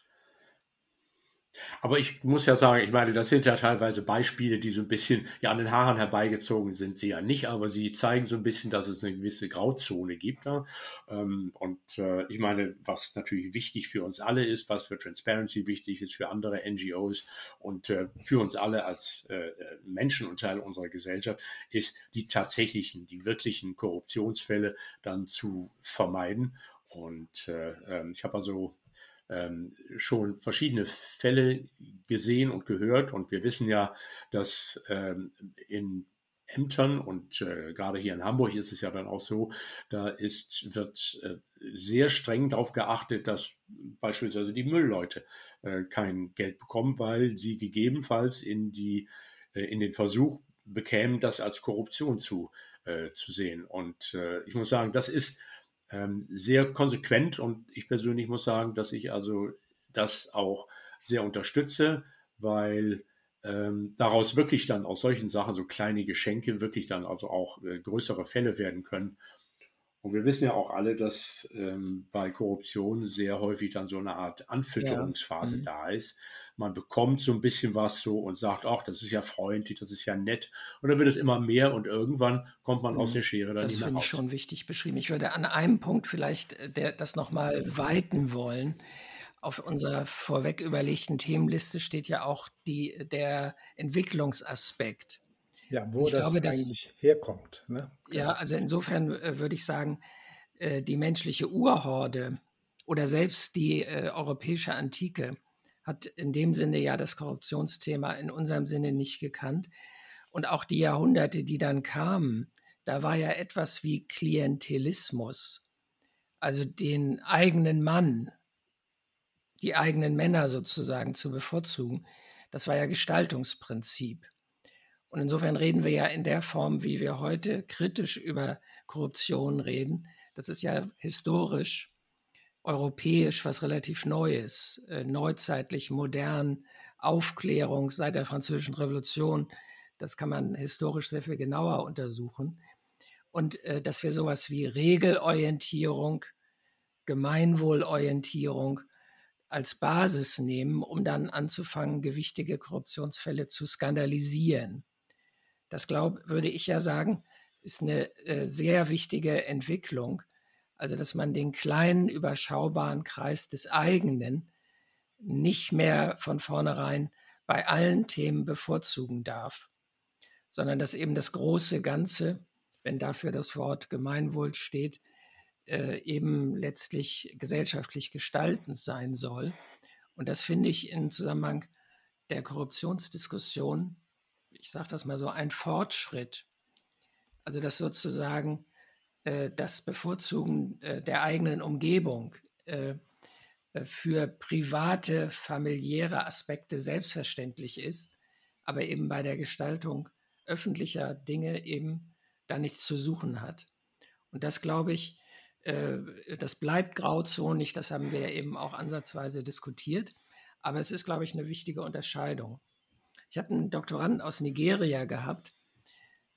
Aber ich muss ja sagen, ich meine, das sind ja teilweise Beispiele, die so ein bisschen ja an den Haaren herbeigezogen sind, sie ja nicht, aber sie zeigen so ein bisschen, dass es eine gewisse Grauzone gibt. Ja? Ähm, und äh, ich meine, was natürlich wichtig für uns alle ist, was für Transparency wichtig ist, für andere NGOs und äh, für uns alle als äh, Menschen und Teil unserer Gesellschaft, ist die tatsächlichen, die wirklichen Korruptionsfälle dann zu vermeiden. Und ähm, ich habe also ähm, schon verschiedene Fälle gesehen und gehört. Und wir wissen ja, dass ähm, in Ämtern und äh, gerade hier in Hamburg ist es ja dann auch so, da ist, wird äh, sehr streng darauf geachtet, dass beispielsweise die Müllleute äh, kein Geld bekommen, weil sie gegebenenfalls in, die, äh, in den Versuch bekämen, das als Korruption zu, äh, zu sehen. Und äh, ich muss sagen, das ist ähm, sehr konsequent und ich persönlich muss sagen, dass ich also das auch sehr unterstütze, weil ähm, daraus wirklich dann aus solchen Sachen so kleine Geschenke wirklich dann also auch äh, größere Fälle werden können. Und wir wissen ja auch alle, dass ähm, bei Korruption sehr häufig dann so eine Art Anfütterungsphase ja. mhm. da ist man bekommt so ein bisschen was so und sagt, ach, das ist ja freundlich, das ist ja nett. Und dann wird es immer mehr und irgendwann kommt man aus mhm. der Schere dann Das finde ich schon wichtig beschrieben. Ich würde an einem Punkt vielleicht äh, der, das nochmal weiten wollen. Auf unserer vorweg überlegten Themenliste steht ja auch die, der Entwicklungsaspekt. Ja, wo ich das glaube, eigentlich dass, herkommt. Ne? Ja, also insofern äh, würde ich sagen, äh, die menschliche Urhorde oder selbst die äh, europäische Antike hat in dem Sinne ja das Korruptionsthema in unserem Sinne nicht gekannt. Und auch die Jahrhunderte, die dann kamen, da war ja etwas wie Klientelismus, also den eigenen Mann, die eigenen Männer sozusagen zu bevorzugen. Das war ja Gestaltungsprinzip. Und insofern reden wir ja in der Form, wie wir heute kritisch über Korruption reden. Das ist ja historisch europäisch was relativ Neues, äh, neuzeitlich, modern, Aufklärung seit der Französischen Revolution. Das kann man historisch sehr viel genauer untersuchen. Und äh, dass wir sowas wie Regelorientierung, Gemeinwohlorientierung als Basis nehmen, um dann anzufangen, gewichtige Korruptionsfälle zu skandalisieren. Das glaube, würde ich ja sagen, ist eine äh, sehr wichtige Entwicklung, also dass man den kleinen, überschaubaren Kreis des eigenen nicht mehr von vornherein bei allen Themen bevorzugen darf, sondern dass eben das große Ganze, wenn dafür das Wort Gemeinwohl steht, äh, eben letztlich gesellschaftlich gestaltend sein soll. Und das finde ich im Zusammenhang der Korruptionsdiskussion, ich sage das mal so, ein Fortschritt. Also dass sozusagen äh, das Bevorzugen äh, der eigenen Umgebung äh, für private, familiäre Aspekte selbstverständlich ist, aber eben bei der Gestaltung öffentlicher Dinge eben da nichts zu suchen hat. Und das glaube ich, das bleibt grauzonig, das haben wir eben auch ansatzweise diskutiert. Aber es ist, glaube ich, eine wichtige Unterscheidung. Ich habe einen Doktoranden aus Nigeria gehabt,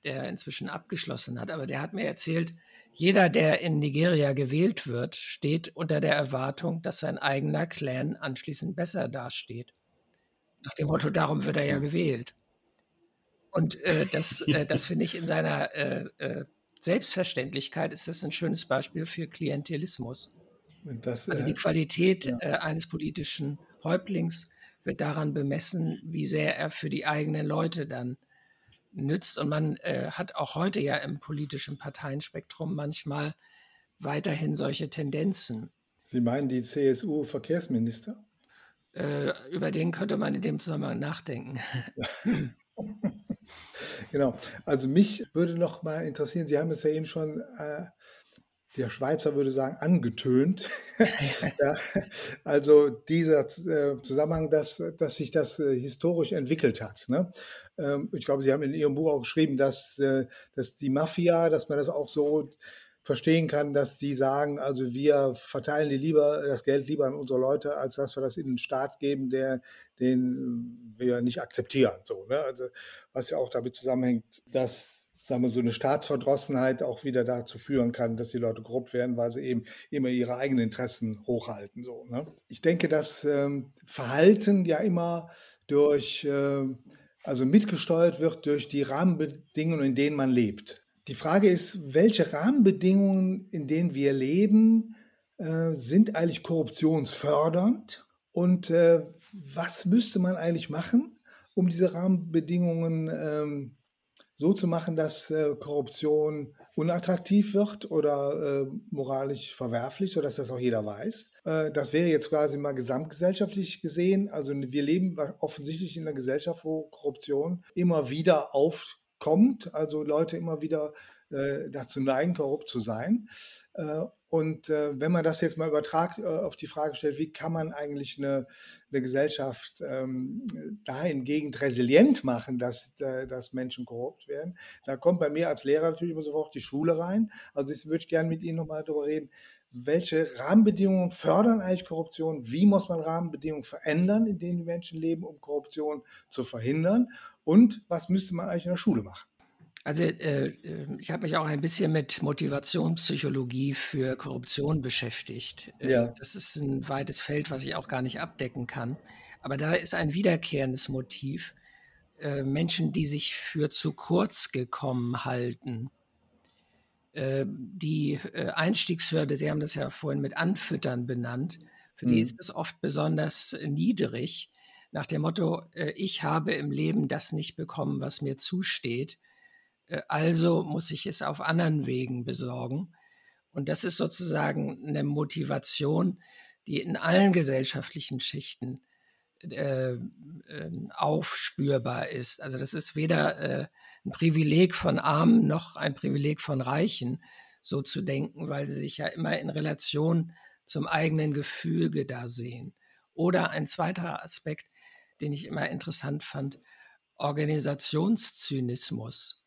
der inzwischen abgeschlossen hat, aber der hat mir erzählt, jeder, der in Nigeria gewählt wird, steht unter der Erwartung, dass sein eigener Clan anschließend besser dasteht. Nach dem Motto, darum wird er ja gewählt. Und äh, das, äh, das finde ich in seiner äh, äh, Selbstverständlichkeit ist das ein schönes Beispiel für Klientelismus. Das, also die äh, Qualität ja. Äh, eines politischen Häuptlings wird daran bemessen, wie sehr er für die eigenen Leute dann nützt. Und man äh, hat auch heute ja im politischen Parteienspektrum manchmal weiterhin solche Tendenzen. Sie meinen die CSU-Verkehrsminister? Äh, über den könnte man in dem Zusammenhang nachdenken. genau. Also mich würde noch mal interessieren, Sie haben es ja eben schon äh, der Schweizer würde sagen, angetönt. ja, also dieser äh, Zusammenhang, dass, dass sich das äh, historisch entwickelt hat. Ne? Ähm, ich glaube, Sie haben in Ihrem Buch auch geschrieben, dass, äh, dass die Mafia, dass man das auch so verstehen kann, dass die sagen, also wir verteilen die lieber das Geld lieber an unsere Leute, als dass wir das in den Staat geben, der den wir nicht akzeptieren. So, ne? also, was ja auch damit zusammenhängt, dass sagen wir, so eine Staatsverdrossenheit auch wieder dazu führen kann, dass die Leute grob werden, weil sie eben immer ihre eigenen Interessen hochhalten. So, ne? Ich denke, dass ähm, Verhalten ja immer durch, äh, also mitgesteuert wird durch die Rahmenbedingungen, in denen man lebt. Die Frage ist, welche Rahmenbedingungen, in denen wir leben, äh, sind eigentlich korruptionsfördernd und äh, was müsste man eigentlich machen, um diese Rahmenbedingungen ähm, so zu machen, dass äh, Korruption unattraktiv wird oder äh, moralisch verwerflich, sodass das auch jeder weiß. Äh, das wäre jetzt quasi mal gesamtgesellschaftlich gesehen. Also wir leben offensichtlich in einer Gesellschaft, wo Korruption immer wieder aufkommt, also Leute immer wieder äh, dazu neigen, korrupt zu sein. Und äh, wenn man das jetzt mal übertragt äh, auf die Frage stellt, wie kann man eigentlich eine, eine Gesellschaft ähm, dahingegen resilient machen, dass, äh, dass Menschen korrupt werden, da kommt bei mir als Lehrer natürlich immer sofort die Schule rein. Also ich würde gerne mit Ihnen nochmal darüber reden, welche Rahmenbedingungen fördern eigentlich Korruption? Wie muss man Rahmenbedingungen verändern, in denen die Menschen leben, um Korruption zu verhindern? Und was müsste man eigentlich in der Schule machen? Also äh, äh, ich habe mich auch ein bisschen mit Motivationspsychologie für Korruption beschäftigt. Äh, ja. Das ist ein weites Feld, was ich auch gar nicht abdecken kann. Aber da ist ein wiederkehrendes Motiv. Äh, Menschen, die sich für zu kurz gekommen halten. Äh, die äh, Einstiegshürde, Sie haben das ja vorhin mit Anfüttern benannt, für mhm. die ist es oft besonders niedrig. Nach dem Motto, ich habe im Leben das nicht bekommen, was mir zusteht äh, also muss ich es auf anderen Wegen besorgen. Und das ist sozusagen eine Motivation, die in allen gesellschaftlichen Schichten äh, äh, aufspürbar ist. Also das ist weder äh, ein Privileg von Armen noch ein Privileg von Reichen, so zu denken, weil sie sich ja immer in Relation zum eigenen Gefüge da sehen. Oder ein zweiter Aspekt, den ich immer interessant fand, Organisationszynismus.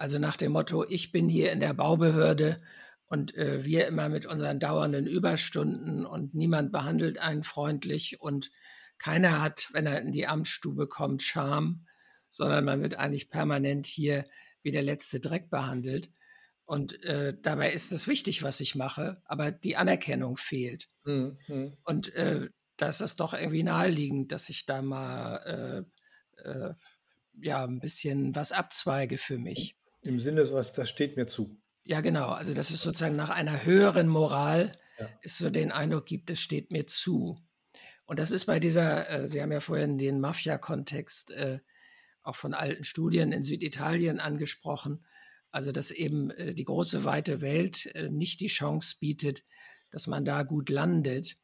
Also nach dem Motto, ich bin hier in der Baubehörde und äh, wir immer mit unseren dauernden Überstunden und niemand behandelt einen freundlich und keiner hat, wenn er in die Amtsstube kommt, Scham, sondern man wird eigentlich permanent hier wie der letzte Dreck behandelt. Und äh, dabei ist es wichtig, was ich mache, aber die Anerkennung fehlt. Mhm. Und äh, da ist es doch irgendwie naheliegend, dass ich da mal äh, äh, ja ein bisschen was abzweige für mich. Im Sinne, was das steht mir zu. Ja, genau. Also, dass es sozusagen nach einer höheren Moral ja. es so den Eindruck gibt, es steht mir zu. Und das ist bei dieser, äh, Sie haben ja vorhin den Mafia-Kontext äh, auch von alten Studien in Süditalien angesprochen. Also dass eben äh, die große weite Welt äh, nicht die Chance bietet, dass man da gut landet.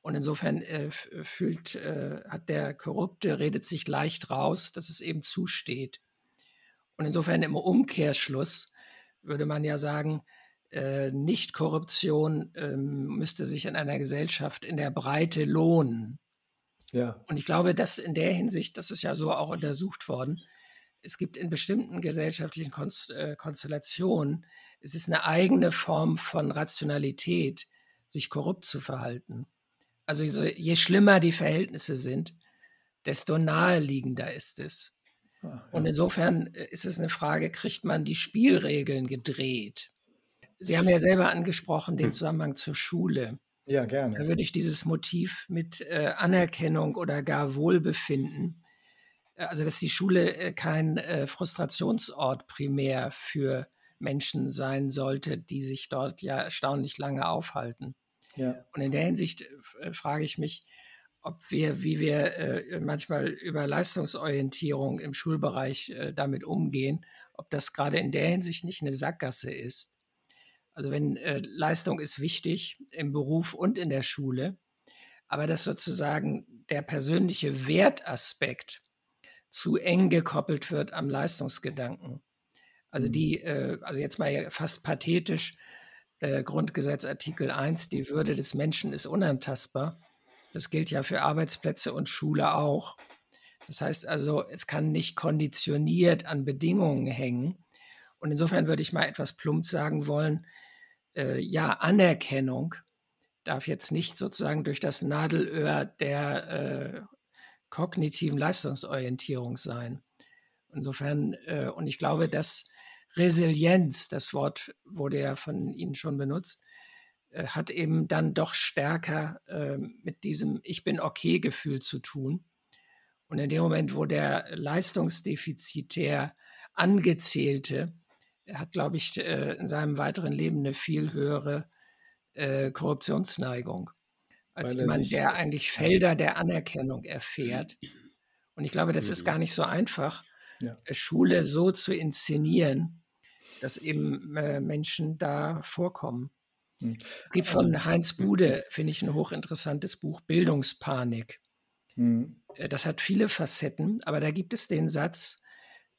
Und insofern äh, fühlt, äh, hat der Korrupte, redet sich leicht raus, dass es eben zusteht. Und insofern im Umkehrschluss würde man ja sagen, äh, Nicht-Korruption ähm, müsste sich in einer Gesellschaft in der Breite lohnen. Ja. Und ich glaube, dass in der Hinsicht, das ist ja so auch untersucht worden, es gibt in bestimmten gesellschaftlichen Konst äh, Konstellationen, es ist eine eigene Form von Rationalität, sich korrupt zu verhalten. Also je schlimmer die Verhältnisse sind, desto naheliegender ist es. Ah, ja. Und insofern äh, ist es eine Frage, kriegt man die Spielregeln gedreht? Sie haben ja selber angesprochen den hm. Zusammenhang zur Schule. Ja, gerne. Da würde ich dieses Motiv mit äh, Anerkennung oder gar Wohlbefinden, äh, also dass die Schule äh, kein äh, Frustrationsort primär für Menschen sein sollte, die sich dort ja erstaunlich lange aufhalten. Ja. Und in der Hinsicht äh, frage ich mich, ob wir, wie wir äh, manchmal über Leistungsorientierung im Schulbereich äh, damit umgehen, ob das gerade in der Hinsicht nicht eine Sackgasse ist. Also wenn äh, Leistung ist wichtig im Beruf und in der Schule, aber dass sozusagen der persönliche Wertaspekt zu eng gekoppelt wird am Leistungsgedanken. Also mhm. die, äh, also jetzt mal fast pathetisch, äh, Grundgesetz Artikel 1, die Würde des Menschen ist unantastbar. Das gilt ja für Arbeitsplätze und Schule auch. Das heißt also, es kann nicht konditioniert an Bedingungen hängen. Und insofern würde ich mal etwas plump sagen wollen, äh, ja, Anerkennung darf jetzt nicht sozusagen durch das Nadelöhr der äh, kognitiven Leistungsorientierung sein. Insofern, äh, und ich glaube, dass Resilienz, das Wort wurde ja von Ihnen schon benutzt, äh, hat eben dann doch stärker äh, mit diesem Ich bin okay Gefühl zu tun. Und in dem Moment, wo der Leistungsdefizitär angezählte, hat, glaube ich, äh, in seinem weiteren Leben eine viel höhere äh, Korruptionsneigung als jemand, der eigentlich Felder der Anerkennung erfährt. Und ich glaube, das ist gar nicht so einfach, ja. Schule so zu inszenieren, dass eben äh, Menschen da vorkommen. Hm. Es gibt von also Heinz Bude, finde ich, ein hochinteressantes Buch, Bildungspanik. Hm. Äh, das hat viele Facetten, aber da gibt es den Satz,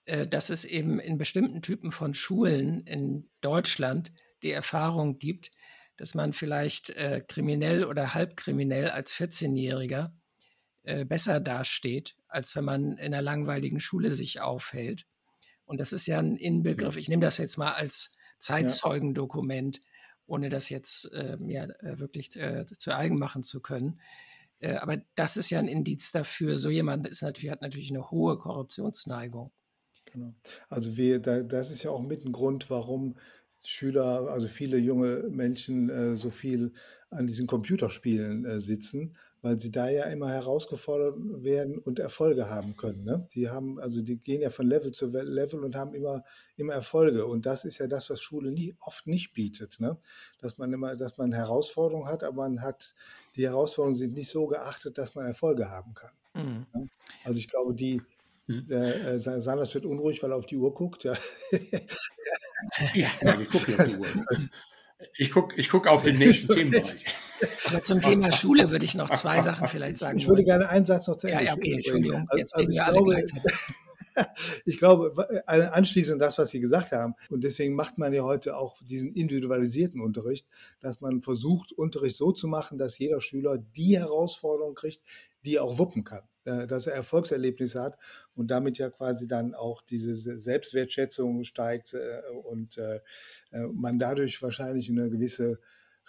äh, dass es eben in bestimmten Typen von Schulen in Deutschland die Erfahrung gibt, dass man vielleicht äh, kriminell oder halbkriminell als 14-Jähriger äh, besser dasteht, als wenn man in einer langweiligen Schule sich aufhält. Und das ist ja ein Inbegriff. Ich nehme das jetzt mal als Zeitzeugendokument, ohne das jetzt äh, mir äh, wirklich äh, zu eigen machen zu können. Äh, aber das ist ja ein Indiz dafür. So jemand ist natürlich, hat natürlich eine hohe Korruptionsneigung. Genau. Also wir, da, das ist ja auch mit ein Grund, warum Schüler, also viele junge Menschen äh, so viel an diesen Computerspielen äh, sitzen, weil sie da ja immer herausgefordert werden und Erfolge haben können. Ne? Sie haben, also die gehen ja von Level zu Level und haben immer, immer Erfolge. Und das ist ja das, was Schule nie, oft nicht bietet. Ne? Dass man immer, dass man Herausforderungen hat, aber man hat, die Herausforderungen sind nicht so geachtet, dass man Erfolge haben kann. Mhm. Ne? Also ich glaube, die, hm. Äh, Sanders wird unruhig, weil er auf die Uhr guckt. Ja. ja, ich gucke auf die Uhr. Ich gucke ich guck auf den nächsten Themenbereich. Aber zum Thema Schule würde ich noch zwei Sachen vielleicht sagen. Ich würde gerne einen Satz noch zu Ende Ja, ja okay, Entschuldigung. Jetzt also, also wir alle glaube, gleichzeitig. ich glaube, anschließend das, was Sie gesagt haben, und deswegen macht man ja heute auch diesen individualisierten Unterricht, dass man versucht, Unterricht so zu machen, dass jeder Schüler die Herausforderung kriegt, die er auch wuppen kann, äh, dass er Erfolgserlebnisse hat und damit ja quasi dann auch diese Selbstwertschätzung steigt äh, und äh, man dadurch wahrscheinlich eine gewisse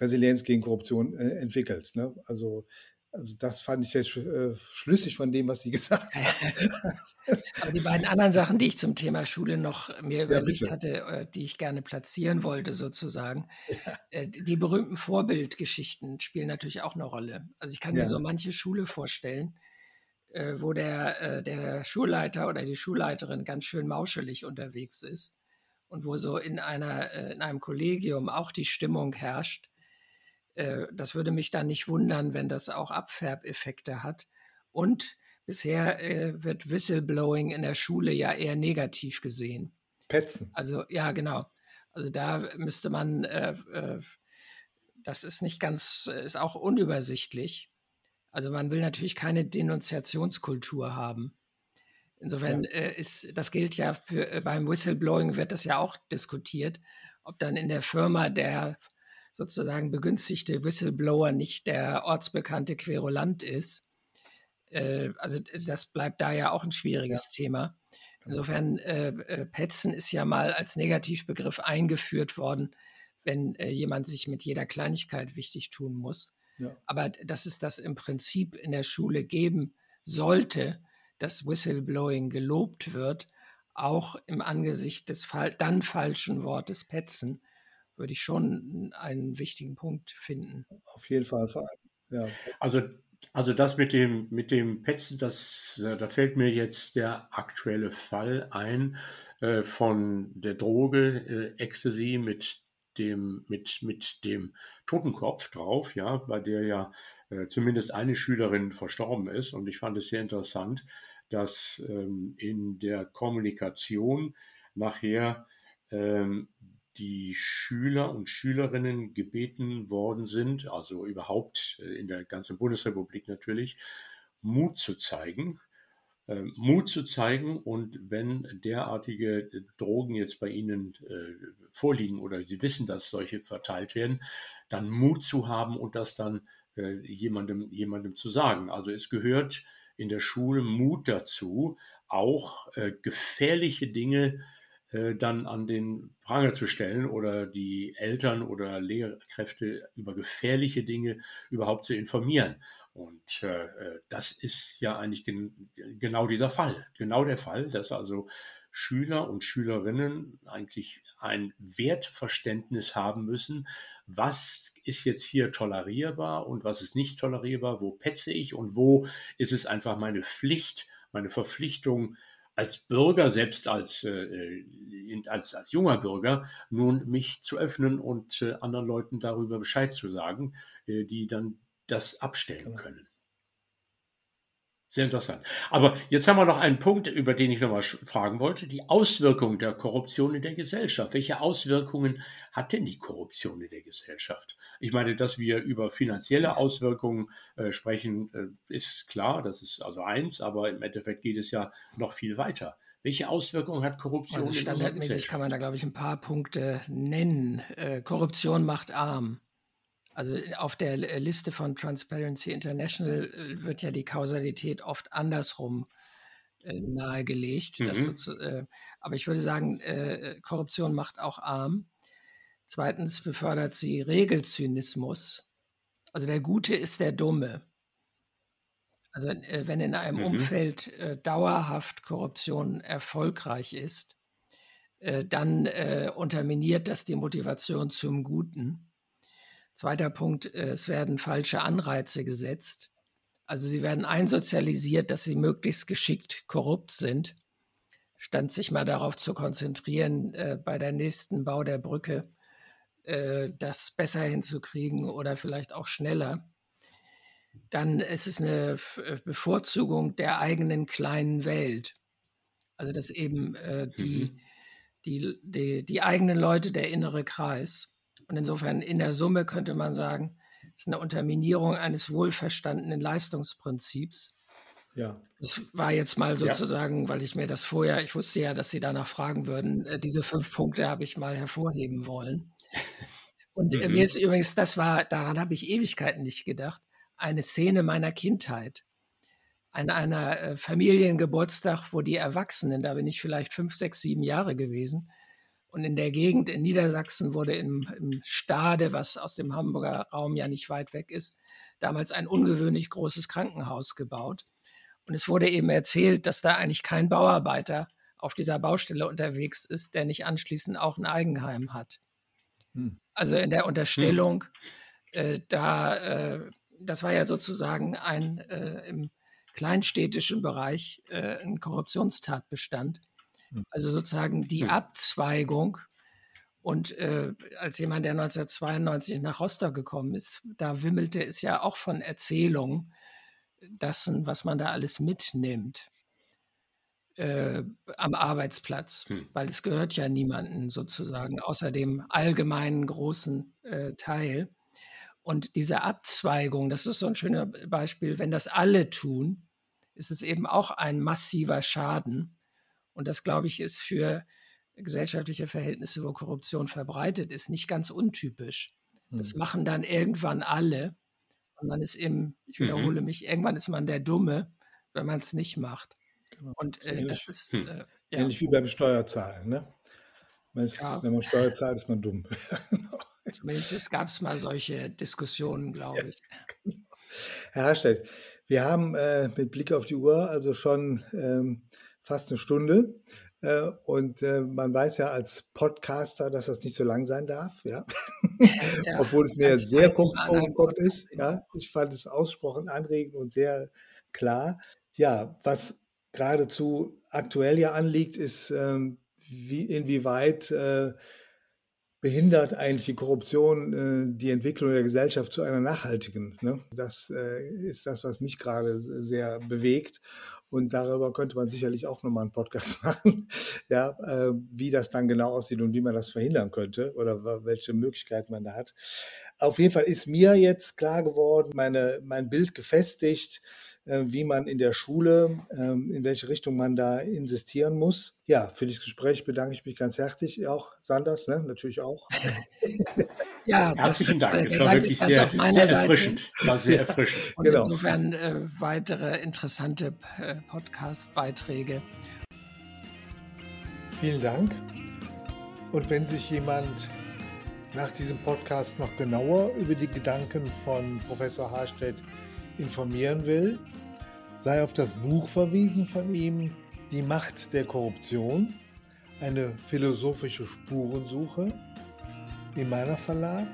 Resilienz gegen Korruption entwickelt. Ne? Also also das fand ich jetzt äh, schlüssig von dem, was Sie gesagt haben. Aber die beiden anderen Sachen, die ich zum Thema Schule noch mir überlegt ja, hatte, äh, die ich gerne platzieren wollte sozusagen, ja. äh, die berühmten Vorbildgeschichten spielen natürlich auch eine Rolle. Also ich kann ja. mir so manche Schule vorstellen, äh, wo der, äh, der Schulleiter oder die Schulleiterin ganz schön mauschelig unterwegs ist und wo so in, einer, äh, in einem Kollegium auch die Stimmung herrscht, äh, das würde mich dann nicht wundern, wenn das auch Abfärbeffekte hat. Und bisher äh, wird Whistleblowing in der Schule ja eher negativ gesehen. Petzen. Also ja, genau. Also da müsste man, äh, das ist nicht ganz, ist auch unübersichtlich. Also man will natürlich keine Denunziationskultur haben. Insofern ja. äh, ist, das gilt ja für, äh, beim Whistleblowing wird das ja auch diskutiert, ob dann in der Firma der sozusagen begünstigte Whistleblower nicht der ortsbekannte Querulant ist. Äh, also das bleibt da ja auch ein schwieriges ja. Thema. Insofern, äh, äh, Petzen ist ja mal als Negativbegriff eingeführt worden, wenn äh, jemand sich mit jeder Kleinigkeit wichtig tun muss. Ja. Aber dass es das im Prinzip in der Schule geben sollte, dass Whistleblowing gelobt wird, auch im Angesicht des dann falschen Wortes Petzen, würde ich schon einen wichtigen Punkt finden. Auf jeden Fall. Ja. Also, also das mit dem, mit dem Petzen, das, äh, da fällt mir jetzt der aktuelle Fall ein äh, von der Droge äh, Ecstasy mit dem, mit, mit dem Totenkopf drauf, ja, bei der ja äh, zumindest eine Schülerin verstorben ist. Und ich fand es sehr interessant, dass ähm, in der Kommunikation nachher ähm, die Schüler und Schülerinnen gebeten worden sind, also überhaupt äh, in der ganzen Bundesrepublik natürlich, Mut zu zeigen, Mut zu zeigen und wenn derartige äh, Drogen jetzt bei Ihnen äh, vorliegen oder Sie wissen, dass solche verteilt werden, dann Mut zu haben und das dann äh, jemandem, jemandem zu sagen. Also es gehört in der Schule Mut dazu, auch äh, gefährliche Dinge äh, dann an den Pranger zu stellen oder die Eltern oder Lehrkräfte über gefährliche Dinge überhaupt zu informieren. Und äh, äh, das ist ja eigentlich gen genau dieser Fall, genau der Fall, dass also Schüler und Schülerinnen eigentlich ein Wertverständnis haben müssen, was ist jetzt hier tolerierbar und was ist nicht tolerierbar, wo petze ich und wo ist es einfach meine Pflicht, meine Verpflichtung als Bürger, selbst als, äh, als, als junger Bürger, nun mich zu öffnen und äh, anderen Leuten darüber Bescheid zu sagen, äh, die dann das abstellen genau. können. Sehr interessant. Aber jetzt haben wir noch einen Punkt, über den ich nochmal fragen wollte. Die Auswirkungen der Korruption in der Gesellschaft. Welche Auswirkungen hat denn die Korruption in der Gesellschaft? Ich meine, dass wir über finanzielle Auswirkungen äh, sprechen, äh, ist klar. Das ist also eins. Aber im Endeffekt geht es ja noch viel weiter. Welche Auswirkungen hat Korruption? Also standardmäßig kann man da, glaube ich, ein paar Punkte nennen. Äh, Korruption macht arm. Also äh, auf der äh, Liste von Transparency International äh, wird ja die Kausalität oft andersrum nahegelegt. Mhm. So, äh, aber ich würde sagen, äh, Korruption macht auch arm. Zweitens befördert sie Regelzynismus. Also der Gute ist der Dumme. Also äh, wenn in einem mhm. Umfeld dauerhaft Korruption erfolgreich ist, dann unterminiert das die Motivation zum Guten. Zweiter Punkt, äh, es werden falsche Anreize gesetzt. Also sie werden einsozialisiert, dass sie möglichst geschickt korrupt sind, stand sich mal darauf zu konzentrieren, äh, bei der nächsten Bau der Brücke äh, das besser hinzukriegen oder vielleicht auch schneller. Dann ist es eine äh, Bevorzugung der eigenen kleinen Welt. Also dass eben äh, die, mhm. die, die, die eigenen Leute, der innere Kreis. Und insofern in der Summe könnte man sagen, es ist eine Unterminierung eines wohlverstandenen Leistungsprinzips. Ja. Das war jetzt mal sozusagen, ja. weil ich mir das vorher, ich wusste ja, dass Sie danach fragen würden, äh, diese fünf Punkte habe ich mal hervorheben wollen. Und äh, mhm. mir ist übrigens, das war, daran habe ich Ewigkeiten nicht gedacht, eine Szene meiner Kindheit. An einer äh, Familiengeburtstag, wo die Erwachsenen, da bin ich vielleicht fünf, sechs, sieben Jahre gewesen, und in der Gegend in Niedersachsen wurde im, im Stade, was aus dem Hamburger Raum ja nicht weit weg ist, damals ein ungewöhnlich großes Krankenhaus gebaut. Und es wurde eben erzählt, dass da eigentlich kein Bauarbeiter auf dieser Baustelle unterwegs ist, der nicht anschließend auch ein Eigenheim hat. Hm. Also in der Unterstellung, hm. äh, da, äh, das war ja sozusagen ein äh, im kleinstädtischen Bereich äh, ein Korruptionstatbestand. Hm. Also sozusagen die hm. Abzweigung. Und äh, als jemand, der 1992 nach Rostock gekommen ist, da wimmelte es ja auch von Erzählungen, dessen, was man da alles mitnimmt. äh, am Arbeitsplatz, hm. weil es gehört ja niemanden sozusagen, außer dem allgemeinen großen äh, Teil. Und diese Abzweigung, das ist so ein schöner Beispiel, wenn das alle tun, ist es eben auch ein massiver Schaden. Und das, glaube ich, ist für gesellschaftliche Verhältnisse, wo Korruption verbreitet ist, nicht ganz untypisch. Das hm. machen dann irgendwann alle. Und man ist eben, ich mhm. wiederhole mhm. mich, irgendwann ist man der Dumme, wenn man es nicht macht. Genau. Und äh, das ist. Hm. Äh, ja. Ähnlich wie beim Steuerzahlen, ne? Man ist, ja. Wenn man Steuer zahlt, ist man dumm. Zumindest gab es mal solche Diskussionen, glaube ich. Genau. Herr Harstedt, wir haben äh, mit Blick auf die Uhr also schon ähm, fast eine Stunde. Äh, und äh, man weiß ja als Podcaster, dass das nicht so lang sein darf, ja. ja Obwohl es mir sehr kurz vorgekommen ist. Ja, ich fand es ausgesprochen anregend und sehr klar. Ja, was geradezu aktuell ja anliegt, ist, ähm, wie, inwieweit äh, behindert eigentlich die Korruption äh, die Entwicklung der Gesellschaft zu einer nachhaltigen. Ne? Das äh, ist das, was mich gerade sehr bewegt. Und darüber könnte man sicherlich auch nochmal einen Podcast machen, ja, äh, wie das dann genau aussieht und wie man das verhindern könnte oder welche Möglichkeiten man da hat. Auf jeden Fall ist mir jetzt klar geworden, meine, mein Bild gefestigt, wie man in der Schule, ähm, in welche Richtung man da insistieren muss. Ja, für das Gespräch bedanke ich mich ganz herzlich. Auch Sanders, ne? natürlich auch. ja, herzlichen Dank. Äh, das war wirklich sehr, sehr erfrischend. War sehr erfrischend. Und genau. insofern äh, weitere interessante äh, Podcast-Beiträge. Vielen Dank. Und wenn sich jemand nach diesem Podcast noch genauer über die Gedanken von Professor Harstedt informieren will, sei auf das Buch verwiesen von ihm Die Macht der Korruption, eine philosophische Spurensuche in meiner Verlag,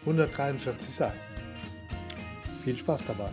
143 Seiten. Viel Spaß dabei.